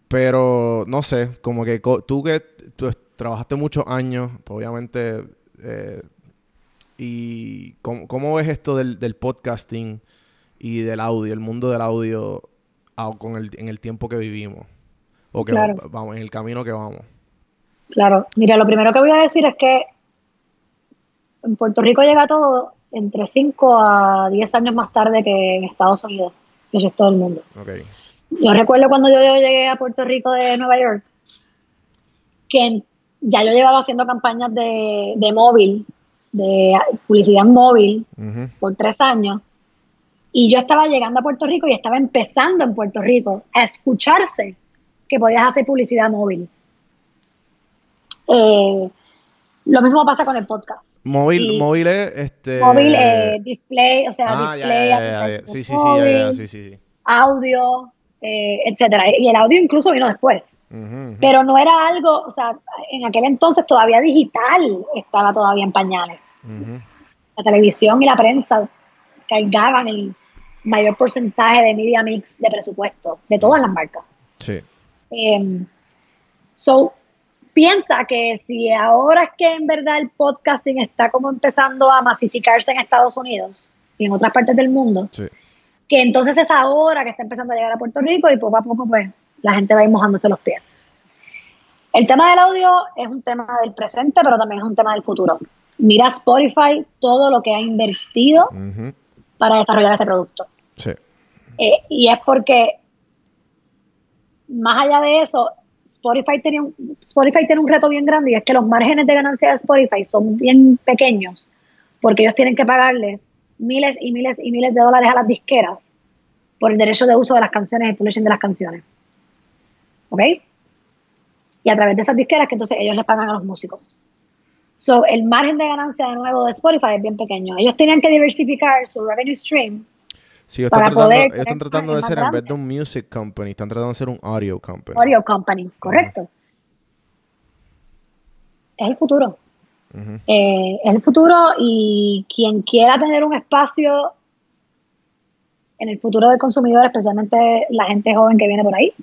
A: pero no sé, como que tú que tú trabajaste muchos años, obviamente, eh, y cómo, cómo ves esto del, del podcasting y del audio, el mundo del audio ah, con el, en el tiempo que vivimos, o que
E: Claro.
A: vamos, en el camino que vamos.
E: Claro, mira, lo primero que voy a decir es que en Puerto Rico llega todo entre 5 a 10 años más tarde que en Estados Unidos y el resto del mundo.
A: Ok.
E: Yo recuerdo cuando yo llegué a Puerto Rico de Nueva York, que ya yo llevaba haciendo campañas de, de móvil, de publicidad móvil, por tres años, y yo estaba llegando a Puerto Rico y estaba empezando en Puerto Rico a escucharse que podías hacer publicidad móvil. Eh, lo mismo pasa con el podcast.
A: Móvil,
E: Y-
A: móvil es este.
E: Móvil, eh, display, o sea,
A: ah,
E: display,
A: ya, ya, ya, Sí, sí, sí, ya, ya,
E: móvil,
A: sí, sí, sí.
E: audio, eh, etcétera. Y el audio incluso vino después. Pero no era algo, o sea, en aquel entonces todavía digital estaba todavía en pañales. La televisión y la prensa cargaban el mayor porcentaje de media mix de presupuesto de todas las marcas.
A: Sí.
E: Eh, so, piensa que si ahora es que en verdad el podcasting está como empezando a masificarse en Estados Unidos y en otras partes del mundo,
A: Sí.
E: que entonces es ahora que está empezando a llegar a Puerto Rico y poco a poco pues la gente va a ir mojándose los pies. El tema del audio es un tema del presente, pero también es un tema del futuro. mira Spotify todo lo que ha invertido para desarrollar este producto.
A: Sí.
E: Eh, y es porque, más allá de eso, Spotify, tenía un, Spotify tiene un reto bien grande y es que los márgenes de ganancia de Spotify son bien pequeños porque ellos tienen que pagarles miles y miles y miles de dólares a las disqueras por el derecho de uso de las canciones, el publishing de las canciones. ¿Ok? Y a través de esas disqueras que entonces ellos les pagan a los músicos. So, el margen de ganancia de nuevo de Spotify es bien pequeño. Ellos tenían que diversificar su revenue stream
A: Sí, ellos
E: Para
A: están tratando,
E: poder
A: ellos están tratando de ser, en vez de un music company, están tratando de ser un audio company.
E: Audio Company, correcto. Es el futuro. Eh, es el futuro y quien quiera tener un espacio en el futuro del consumidor, especialmente la gente joven que viene por ahí,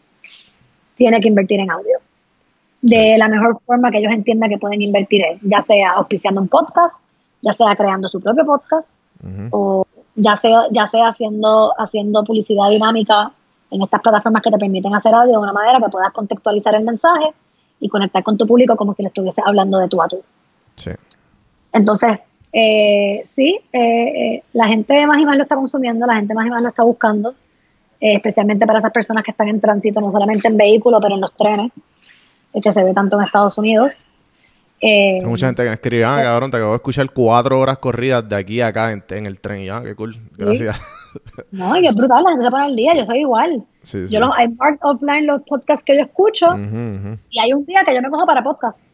E: tiene que invertir en audio. De la mejor forma que ellos entiendan que pueden invertir es, ya sea auspiciando un podcast, ya sea creando su propio podcast, o ya sea, ya sea haciendo, haciendo publicidad dinámica en estas plataformas que te permiten hacer audio de una manera que puedas contextualizar el mensaje y conectar con tu público como si le estuviese hablando de tú a tú.
A: Sí.
E: Entonces, eh, sí, eh, eh, la gente más y más lo está consumiendo, la gente más y más lo está buscando, eh, especialmente para esas personas que están en tránsito, no solamente en vehículos, pero en los trenes, eh, que se ve tanto en Estados Unidos. Eh,
A: Hay mucha gente que me escribe, ah, cabrón, te acabo de escuchar cuatro horas corridas de aquí a acá en, en el tren. Y ya, qué cool. Gracias.
E: No, y es brutal, la gente se pone al día, yo soy igual.
A: Sí, sí.
E: Yo los, hay marked offline los podcasts que yo escucho y hay un día que yo me cojo para podcast.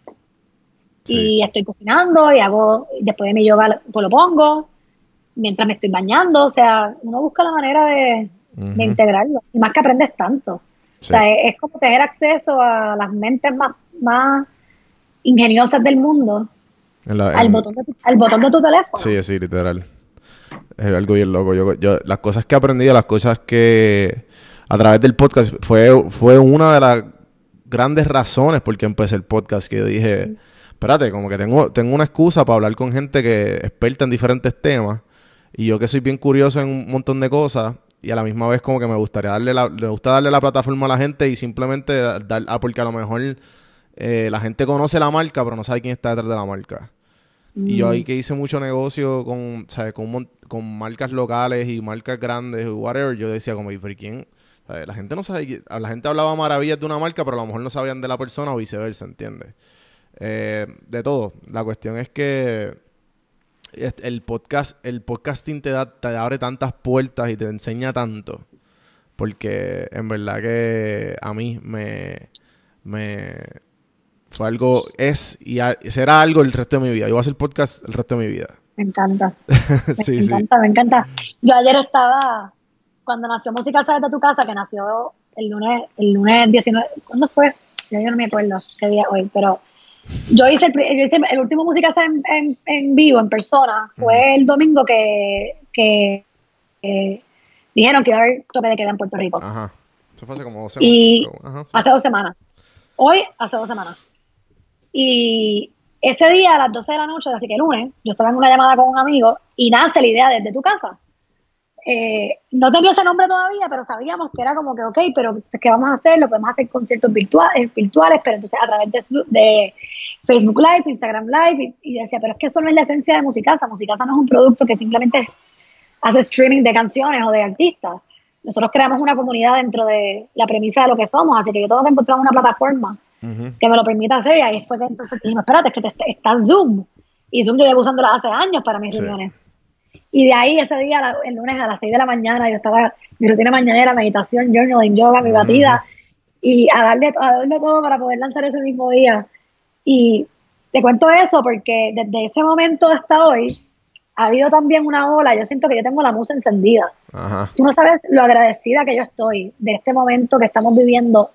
E: Y estoy cocinando y hago, después de mi yoga pues lo pongo, mientras me estoy bañando, o sea, uno busca la manera de, de integrarlo. Y más que aprendes tanto. O sea, es, es como tener acceso a las mentes más, más ingeniosas del mundo
A: la-
E: al,
A: en-
E: botón de tu, al botón de tu teléfono.
A: Sí, sí, literal. Es algo bien loco. Yo, yo, las cosas que he aprendido, las cosas que a través del podcast fue, fue una de las grandes razones por qué empecé el podcast. Que yo dije, espérate, como que tengo, tengo una excusa para hablar con gente que es experta en diferentes temas. Y yo que soy bien curioso en un montón de cosas. Y a la misma vez como que me gustaría darle la, me gusta darle la plataforma a la gente y simplemente dar, ah, porque a lo mejor eh, la gente conoce la marca, pero no sabe quién está detrás de la marca. Y yo ahí que hice mucho negocio con, ¿sabes? Con, con marcas locales y marcas grandes, whatever, yo decía como, ¿y pero quién? ¿Sabes? La gente no sabe, la gente hablaba maravillas de una marca, pero a lo mejor no sabían de la persona o viceversa, ¿entiendes? Eh, de todo. La cuestión es que el podcast, el podcasting te da, te abre tantas puertas y te enseña tanto. Porque en verdad que a mí me, me fue algo, es y a- será algo el resto de mi vida. Yo voy a hacer podcast el resto de mi vida.
E: Me encanta. [LAUGHS] Me
A: sí, sí.
E: encanta, me encanta. Yo ayer estaba, cuando nació Música Sales de tu Casa, que nació el lunes, el lunes 19, ¿cuándo fue? Yo no me acuerdo qué día hoy, pero yo hice el, pri- yo hice el último Música en, en, en vivo, en persona, fue el domingo que, que dijeron que iba a haber toque de queda en Puerto Rico.
A: Ajá. Eso fue hace como dos semanas.
E: Y
A: pero- ajá, sí.
E: hace dos semanas. Hoy, hace dos semanas. Y ese día, a las 12 de la noche, así que lunes, yo estaba en una llamada con un amigo y nace la idea desde tu casa. Eh, no tenía ese nombre todavía, pero sabíamos que era como que, ok, pero ¿qué vamos a hacer? Lo podemos hacer conciertos virtuales, virtuales pero entonces a través de, de Facebook Live, Instagram Live, y, y decía, pero es que eso no es la esencia de Musicasa. Musicasa no es un producto que simplemente hace streaming de canciones o de artistas. Nosotros creamos una comunidad dentro de la premisa de lo que somos, así que yo tengo que encontrar una plataforma Que me lo permita hacer. Y ahí fue que entonces dijimos, espérate, es que te- está Zoom. Y Zoom yo llevo usándola hace años para mis
A: Sí.
E: reuniones. Y de ahí, ese día, la- el lunes a las 6 de la mañana, yo estaba, mi rutina mañanera, meditación, journaling, yoga, mi batida, y a darle, a darle todo para poder lanzar ese mismo día. Y te cuento eso porque desde ese momento hasta hoy, ha habido también una ola, yo siento que yo tengo la musa encendida.
A: Ajá.
E: Tú no sabes lo agradecida que yo estoy de este momento que estamos viviendo.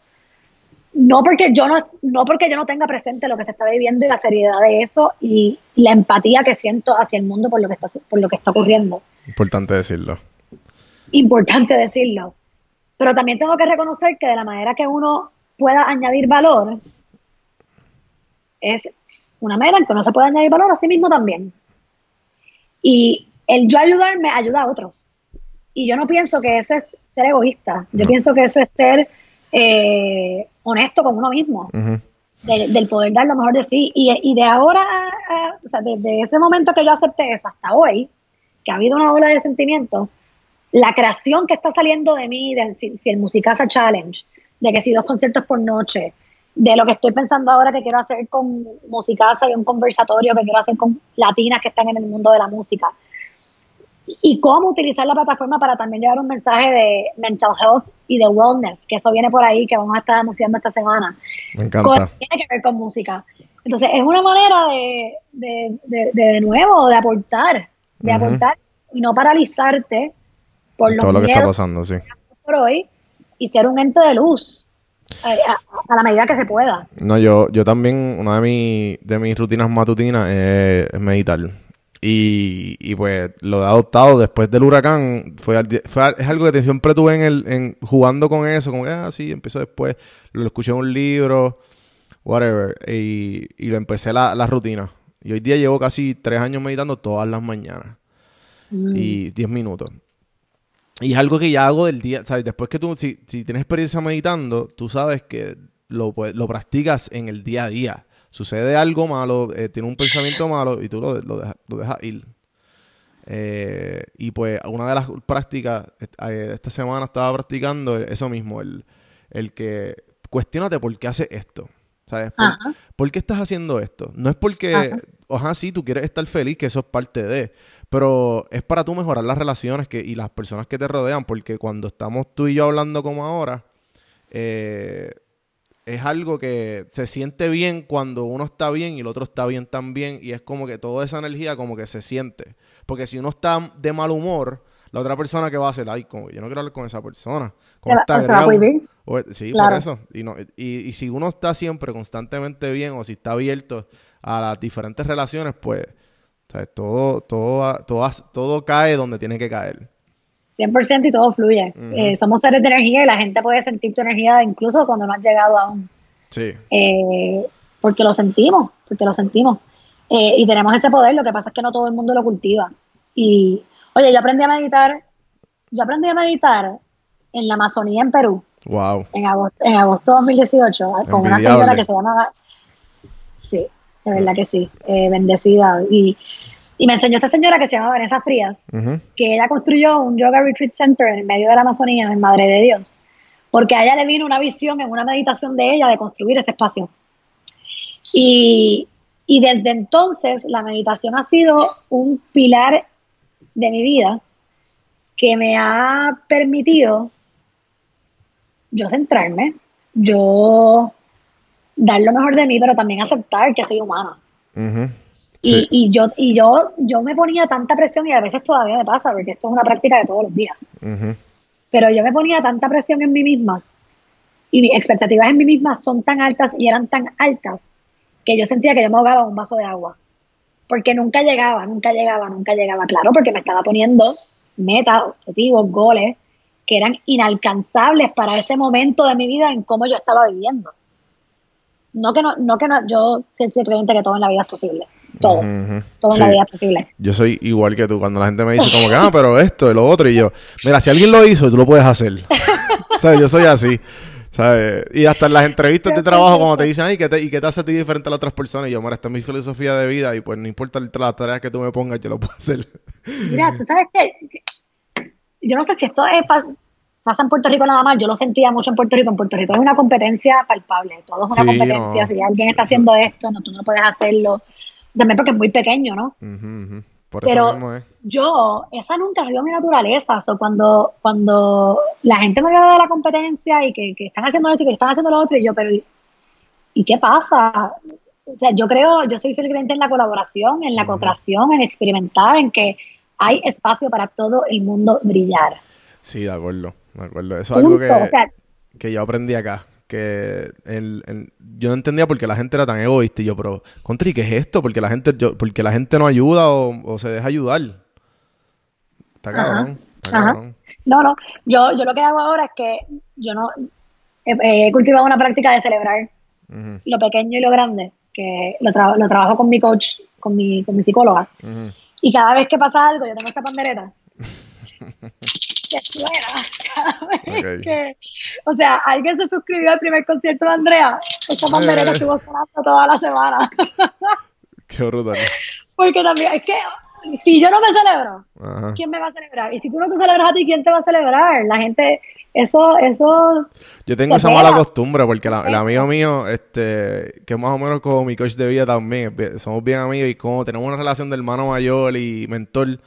E: No porque yo no, no porque yo no tenga presente lo que se está viviendo y la seriedad de eso y la empatía que siento hacia el mundo por lo que está, por lo que está ocurriendo.
A: Importante decirlo.
E: Importante decirlo. Pero también tengo que reconocer que de la manera que uno pueda añadir valor es una manera en que uno se puede añadir valor a sí mismo también. Y el yo ayudarme ayuda a otros. Y yo no pienso que eso es ser egoísta. Yo
A: No.
E: pienso que eso es ser eh, honesto con uno mismo. De- del poder dar lo mejor de sí. Y, y de ahora, a- o sea, desde ese momento que yo acepté eso hasta hoy, que ha habido una ola de sentimientos, la creación que está saliendo de mí, de si, si el Musicasa Challenge, de que si dos conciertos por noche, de lo que estoy pensando ahora que quiero hacer con Musicasa y un conversatorio que quiero hacer con latinas que están en el mundo de la música. Y cómo utilizar la plataforma para también llevar un mensaje de mental health y de wellness, que eso viene por ahí, que vamos a estar anunciando esta semana
A: Me
E: con-
A: encanta.
E: tiene que ver con música. Entonces, es una manera de, de, de, de, de nuevo, de aportar, de aportar y no paralizarte por los
A: Todo lo que está pasando, sí.
E: por hoy y ser un ente de luz eh, a, a la medida que se pueda.
A: No, yo, yo también, una de, mi- de mis rutinas matutinas es meditar. Y, y pues lo he adoptado después del huracán. Fue, es algo que siempre tuve en el, en, jugando con eso, como que, ah, sí, empiezo después. Lo escuché en un libro, whatever. Y, y lo empecé la, la rutina. Y hoy día llevo casi tres años meditando todas las mañanas. Y 10 minutos. Y es algo que ya hago del día, ¿sabes? Después que tú, si, si tienes experiencia meditando, tú sabes que lo, lo practicas en el día a día. Sucede algo malo, eh, tiene un pensamiento malo y tú lo, lo dejas, lo dejas ir. Eh, y pues una de las prácticas, eh, esta semana estaba practicando eso mismo, el, el que cuestionate por qué haces esto. ¿Sabes? Por,
E: Ajá.
A: ¿por qué estás haciendo esto? No es porque,
E: Ajá.
A: ajá, sí, tú quieres estar feliz, que eso es parte de, pero es para tú mejorar las relaciones que, y las personas que te rodean, porque cuando estamos tú y yo hablando como ahora, eh, es algo que se siente bien cuando uno está bien y el otro está bien también, y es como que toda esa energía como que se siente. Porque si uno está de mal humor, la otra persona que va a hacer, ay, como, yo no quiero hablar con esa persona. Como
E: Se va-
A: está
E: se va a
A: agriado".
E: prohibir.
A: O- sí,
E: Claro.
A: por eso. Y, no, y, y si uno está siempre constantemente bien o si está abierto a las diferentes relaciones, pues ¿sabes? Todo, todo, todo, todo cae donde tiene que caer.
E: 100% y todo fluye. Eh, somos seres de energía y la gente puede sentir tu energía incluso cuando no has llegado aún.
A: Sí.
E: Eh, porque lo sentimos, porque lo sentimos. Eh, y tenemos ese poder, lo que pasa es que no todo el mundo lo cultiva. Y, oye, yo aprendí a meditar, yo aprendí a meditar en la Amazonía en Perú,
A: Wow.
E: en agosto, en agosto de 2018, con una señora que se llama, sí, de verdad que sí, bendecida. Y, y me enseñó esta señora que se llama Vanessa Frías,
A: Ujú.
E: que ella construyó un yoga retreat center en medio de la Amazonía, en Madre de Dios, porque a ella le vino una visión en una meditación de ella de construir ese espacio. Y, y desde entonces la meditación ha sido un pilar de mi vida que me ha permitido yo centrarme, yo dar lo mejor de mí, pero también aceptar que soy humana.
A: Ujú.
E: Y,
A: Sí.
E: y yo, y yo, yo me ponía tanta presión y a veces todavía me pasa, porque esto es una práctica de todos los días. Pero yo me ponía tanta presión en mí misma y mis expectativas en mí misma son tan altas y eran tan altas que yo sentía que yo me ahogaba un vaso de agua. Porque nunca llegaba, nunca llegaba, nunca llegaba. Claro, porque me estaba poniendo metas, objetivos, goles que eran inalcanzables para ese momento de mi vida en cómo yo estaba viviendo. No que no, no que no, yo soy creyente que todo en la vida es posible. Todo, todo en
A: Sí.
E: la vida posible.
A: Yo soy igual que tú. Cuando la gente me dice como que, ah, pero esto y lo otro. Y yo, mira, si alguien lo hizo, tú lo puedes hacer. [LAUGHS] ¿Sabes? Yo soy así. ¿Sabes? Y hasta en las entrevistas de trabajo, cuando te dicen, ay, ¿qué te, ¿y qué te hace a ti diferente a las otras personas? Y yo, mira, esta es mi filosofía de vida y pues no importa las tareas que tú me pongas, yo lo puedo hacer.
E: Mira, tú sabes que yo no sé si esto es pa- pasa en Puerto Rico nada más, yo lo sentía mucho en Puerto Rico. En Puerto Rico es una competencia palpable, todo es una
A: Sí,
E: competencia.
A: no.
E: Si alguien está haciendo esto, no, tú no puedes hacerlo. También porque es muy pequeño, ¿no?
A: Por eso
E: Pero
A: mismo es.
E: yo, esa nunca ha sido mi naturaleza. O cuando, cuando la gente me habla de la competencia y que, que están haciendo esto y que están haciendo lo otro, y yo, pero ¿y, y qué pasa? O sea, yo creo, yo soy fiel creyente en la colaboración, en la co-creación, en experimentar, en que hay espacio para todo el mundo brillar.
A: Sí, de acuerdo. De acuerdo. Eso es algo que,
E: O sea,
A: que yo aprendí acá. Que el, el- yo no entendía por qué la gente era tan egoísta. Y yo, pero, Contri, ¿qué es esto? Porque la gente, yo, porque la gente no ayuda o, o se deja ayudar. Está cabrón. Está
E: Ajá.
A: cabrón.
E: no, no, yo, yo lo que hago ahora es que yo no he, he cultivado una práctica de celebrar lo pequeño y lo grande, que lo, tra- lo trabajo con mi coach, con mi, con mi psicóloga. Y cada vez que pasa algo, yo tengo esta pandereta. [LAUGHS] que suena cada vez
A: Ok.
E: que. O sea, alguien se suscribió al primer concierto de Andrea. Esa pandereta estuvo sonando toda la semana. [LAUGHS]
A: Qué brutal.
E: Porque también, es que si yo no me celebro,
A: Ajá.
E: ¿quién me va a celebrar? Y si tú no te celebras a ti, ¿quién te va a celebrar? La gente, eso, eso,
A: Yo tengo esa
E: pega.
A: mala costumbre porque la- el amigo mío, este, que es más o menos como mi coach de vida también, somos bien amigos y como tenemos una relación de hermano mayor y mentor,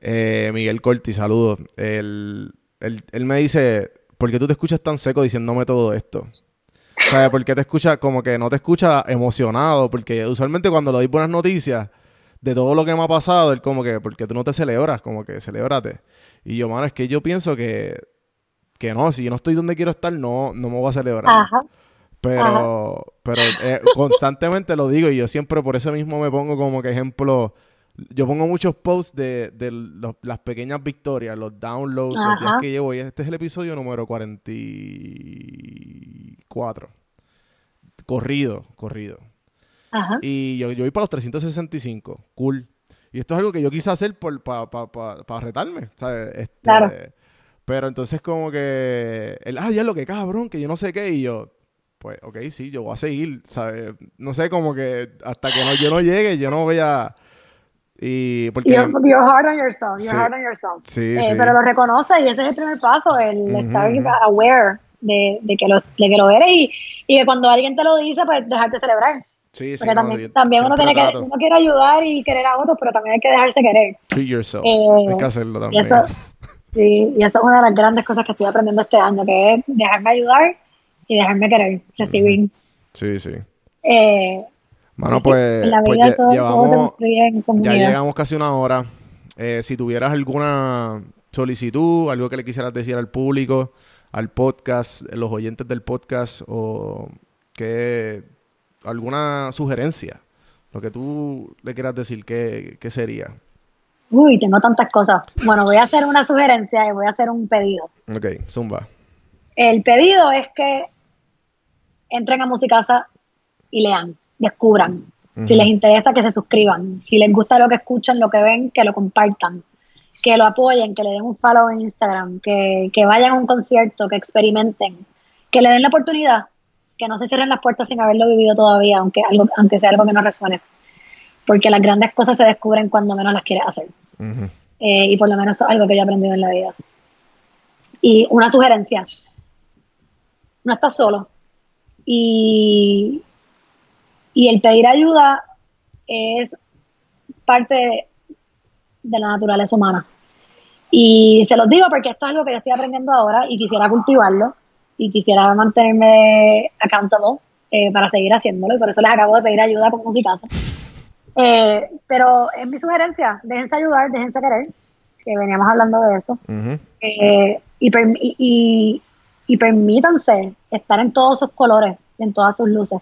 A: eh, Miguel Corti, saludos. Él, él, él me dice, ¿por qué tú te escuchas tan seco diciéndome todo esto? O sea, ¿por qué te escuchas como que no te escuchas emocionado? Porque usualmente cuando le doy buenas noticias de todo lo que me ha pasado, él como que, ¿por qué tú no te celebras? Como que, celébrate. Y yo, mano, es que yo pienso que, que no, si yo no estoy donde quiero estar, no, no me voy a celebrar.
E: ajá.
A: Pero, pero eh, constantemente lo digo y yo siempre por eso mismo me pongo como que ejemplo. Yo pongo muchos posts de, de los- las pequeñas victorias, los downloads, los días
E: Ajá.
A: que llevo. Y este es el episodio número 44. Corrido, corrido.
E: Ajá.
A: Y yo, yo voy para los 365. Cool. Y esto es algo que yo quise hacer para pa, pa, pa- pa retarme. ¿sabes? Este,
E: Claro.
A: Pero entonces como que... El, ah, ya lo que cabrón, que yo no sé qué. Y yo, pues, ok, sí, yo voy a seguir. ¿sabes? No sé, como que hasta que no, yo no llegue, yo no voy a... Y porque...
E: You're, you're hard on yourself, you're
A: Sí.
E: hard on yourself.
A: Sí,
E: Eh,
A: sí.
E: Pero lo reconoce y ese es el primer paso, el
A: Ujú,
E: estar
A: ujú.
E: aware de, de, que lo, de que lo eres y, y que cuando alguien te lo dice, pues dejarte celebrar.
A: Sí, sí,
E: Porque
A: no,
E: también, también uno tiene que, uno quiere ayudar y querer a otros, pero también hay que dejarse querer.
A: Treat yourself.
E: Eh,
A: Hay que hacerlo
E: Y
A: también.
E: eso, [LAUGHS] sí, y eso es una de las grandes cosas que estoy aprendiendo este año, que es dejarme ayudar y dejarme querer, recibir.
A: Sí, sí.
E: Eh, Sí,
A: pues,
E: en la
A: pues
E: vida todo,
A: llevamos... Ya llegamos casi una hora. Eh, si tuvieras alguna solicitud, algo que le quisieras decir al público, al podcast, los oyentes del podcast, o que alguna sugerencia, lo que tú le quieras decir, ¿qué, qué sería?
E: Uy, tengo tantas cosas. Bueno, voy a hacer una sugerencia y voy a hacer un pedido.
A: Ok, zumba.
E: El pedido es que entren a Musicasa y lean, descubran. Si les interesa, que se suscriban. Si les gusta lo que escuchan, lo que ven, que lo compartan. Que lo apoyen, que le den un follow en Instagram, que, que vayan a un concierto, que experimenten, que le den la oportunidad, que no se cierren las puertas sin haberlo vivido todavía, aunque, algo, aunque sea algo que no resuene. Porque las grandes cosas se descubren cuando menos las quieres hacer. Eh, y por lo menos eso es algo que yo he aprendido en la vida. Y una sugerencia, no estás solo. Y, y el pedir ayuda es parte de, de la naturaleza humana. Y se los digo porque esto es algo que yo estoy aprendiendo ahora y quisiera cultivarlo y quisiera mantenerme accountable eh, para seguir haciéndolo y por eso les acabo de pedir ayuda con Musicasa. Eh, pero es mi sugerencia, déjense ayudar, déjense querer, que veníamos hablando de eso, eh, y, perm- y, y- y permítanse estar en todos sus colores, en todas sus luces,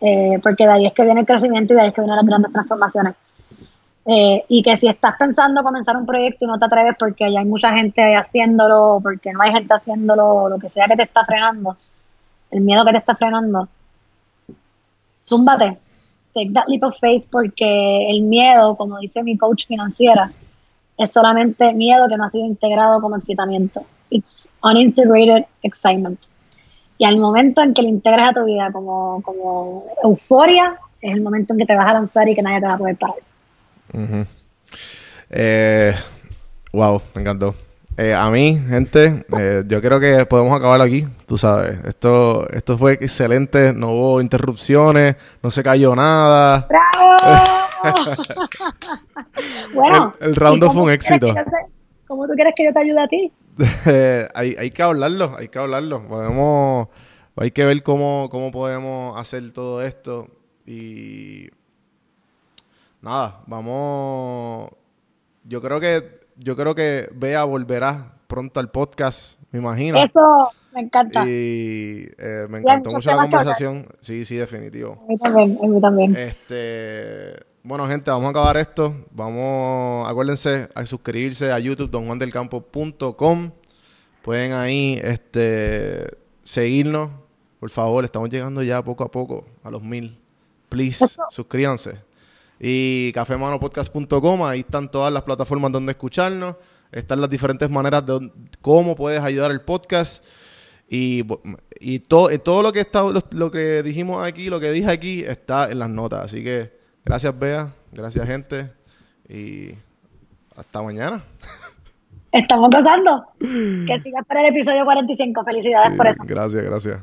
E: eh, porque de ahí es que viene el crecimiento y de ahí es que vienen las grandes transformaciones. Eh, y que si estás pensando comenzar un proyecto y no te atreves porque ya hay mucha gente haciéndolo, porque no hay gente haciéndolo, lo que sea que te está frenando, el miedo que te está frenando, zúmbate, take that leap of faith porque el miedo, como dice mi coach financiera, es solamente miedo que no ha sido integrado como excitamiento. It's unintegrated excitement. Y al momento en que lo integras a tu vida como, como euforia, es el momento en que te vas a lanzar y que nadie te va a poder parar.
A: Eh, wow, me encantó. Eh, a mí, gente, eh, yo creo que podemos acabar aquí, tú sabes. Esto, esto fue excelente, no hubo interrupciones, no se cayó nada.
E: ¡Bravo! [LAUGHS] [LAUGHS] bueno,
A: El- el round
E: ¿y
A: dos fue un éxito.
E: te- ¿Cómo tú quieres que yo te ayude a ti? [LAUGHS]
A: Hay, hay que hablarlo, hay que hablarlo. Podemos, hay que ver cómo, cómo podemos hacer todo esto. Y nada, vamos. Yo creo que, yo creo que Bea volverá pronto al podcast, me imagino.
E: Eso me encanta.
A: Y eh, me encantó mucho la conversación. Sí, sí, definitivo.
E: A mí también, a mí también.
A: Este, bueno, gente, vamos a acabar esto. Vamos, acuérdense a suscribirse a YouTube, donjuandelcampo.com. Pueden ahí este, seguirnos. Por favor, estamos llegando ya poco a poco a los mil. Please, suscríbanse. Y cafemanopodcast.com, ahí están todas las plataformas donde escucharnos. Están las diferentes maneras de cómo puedes ayudar el podcast. Y, y todo, y todo lo que está, lo, lo que dijimos aquí, lo que dije aquí, está en las notas. Así que gracias, Bea. Gracias, gente. Y hasta mañana.
E: Estamos gozando. Que sigas para el episodio 45. Felicidades
A: Sí,
E: por eso.
A: gracias, gracias.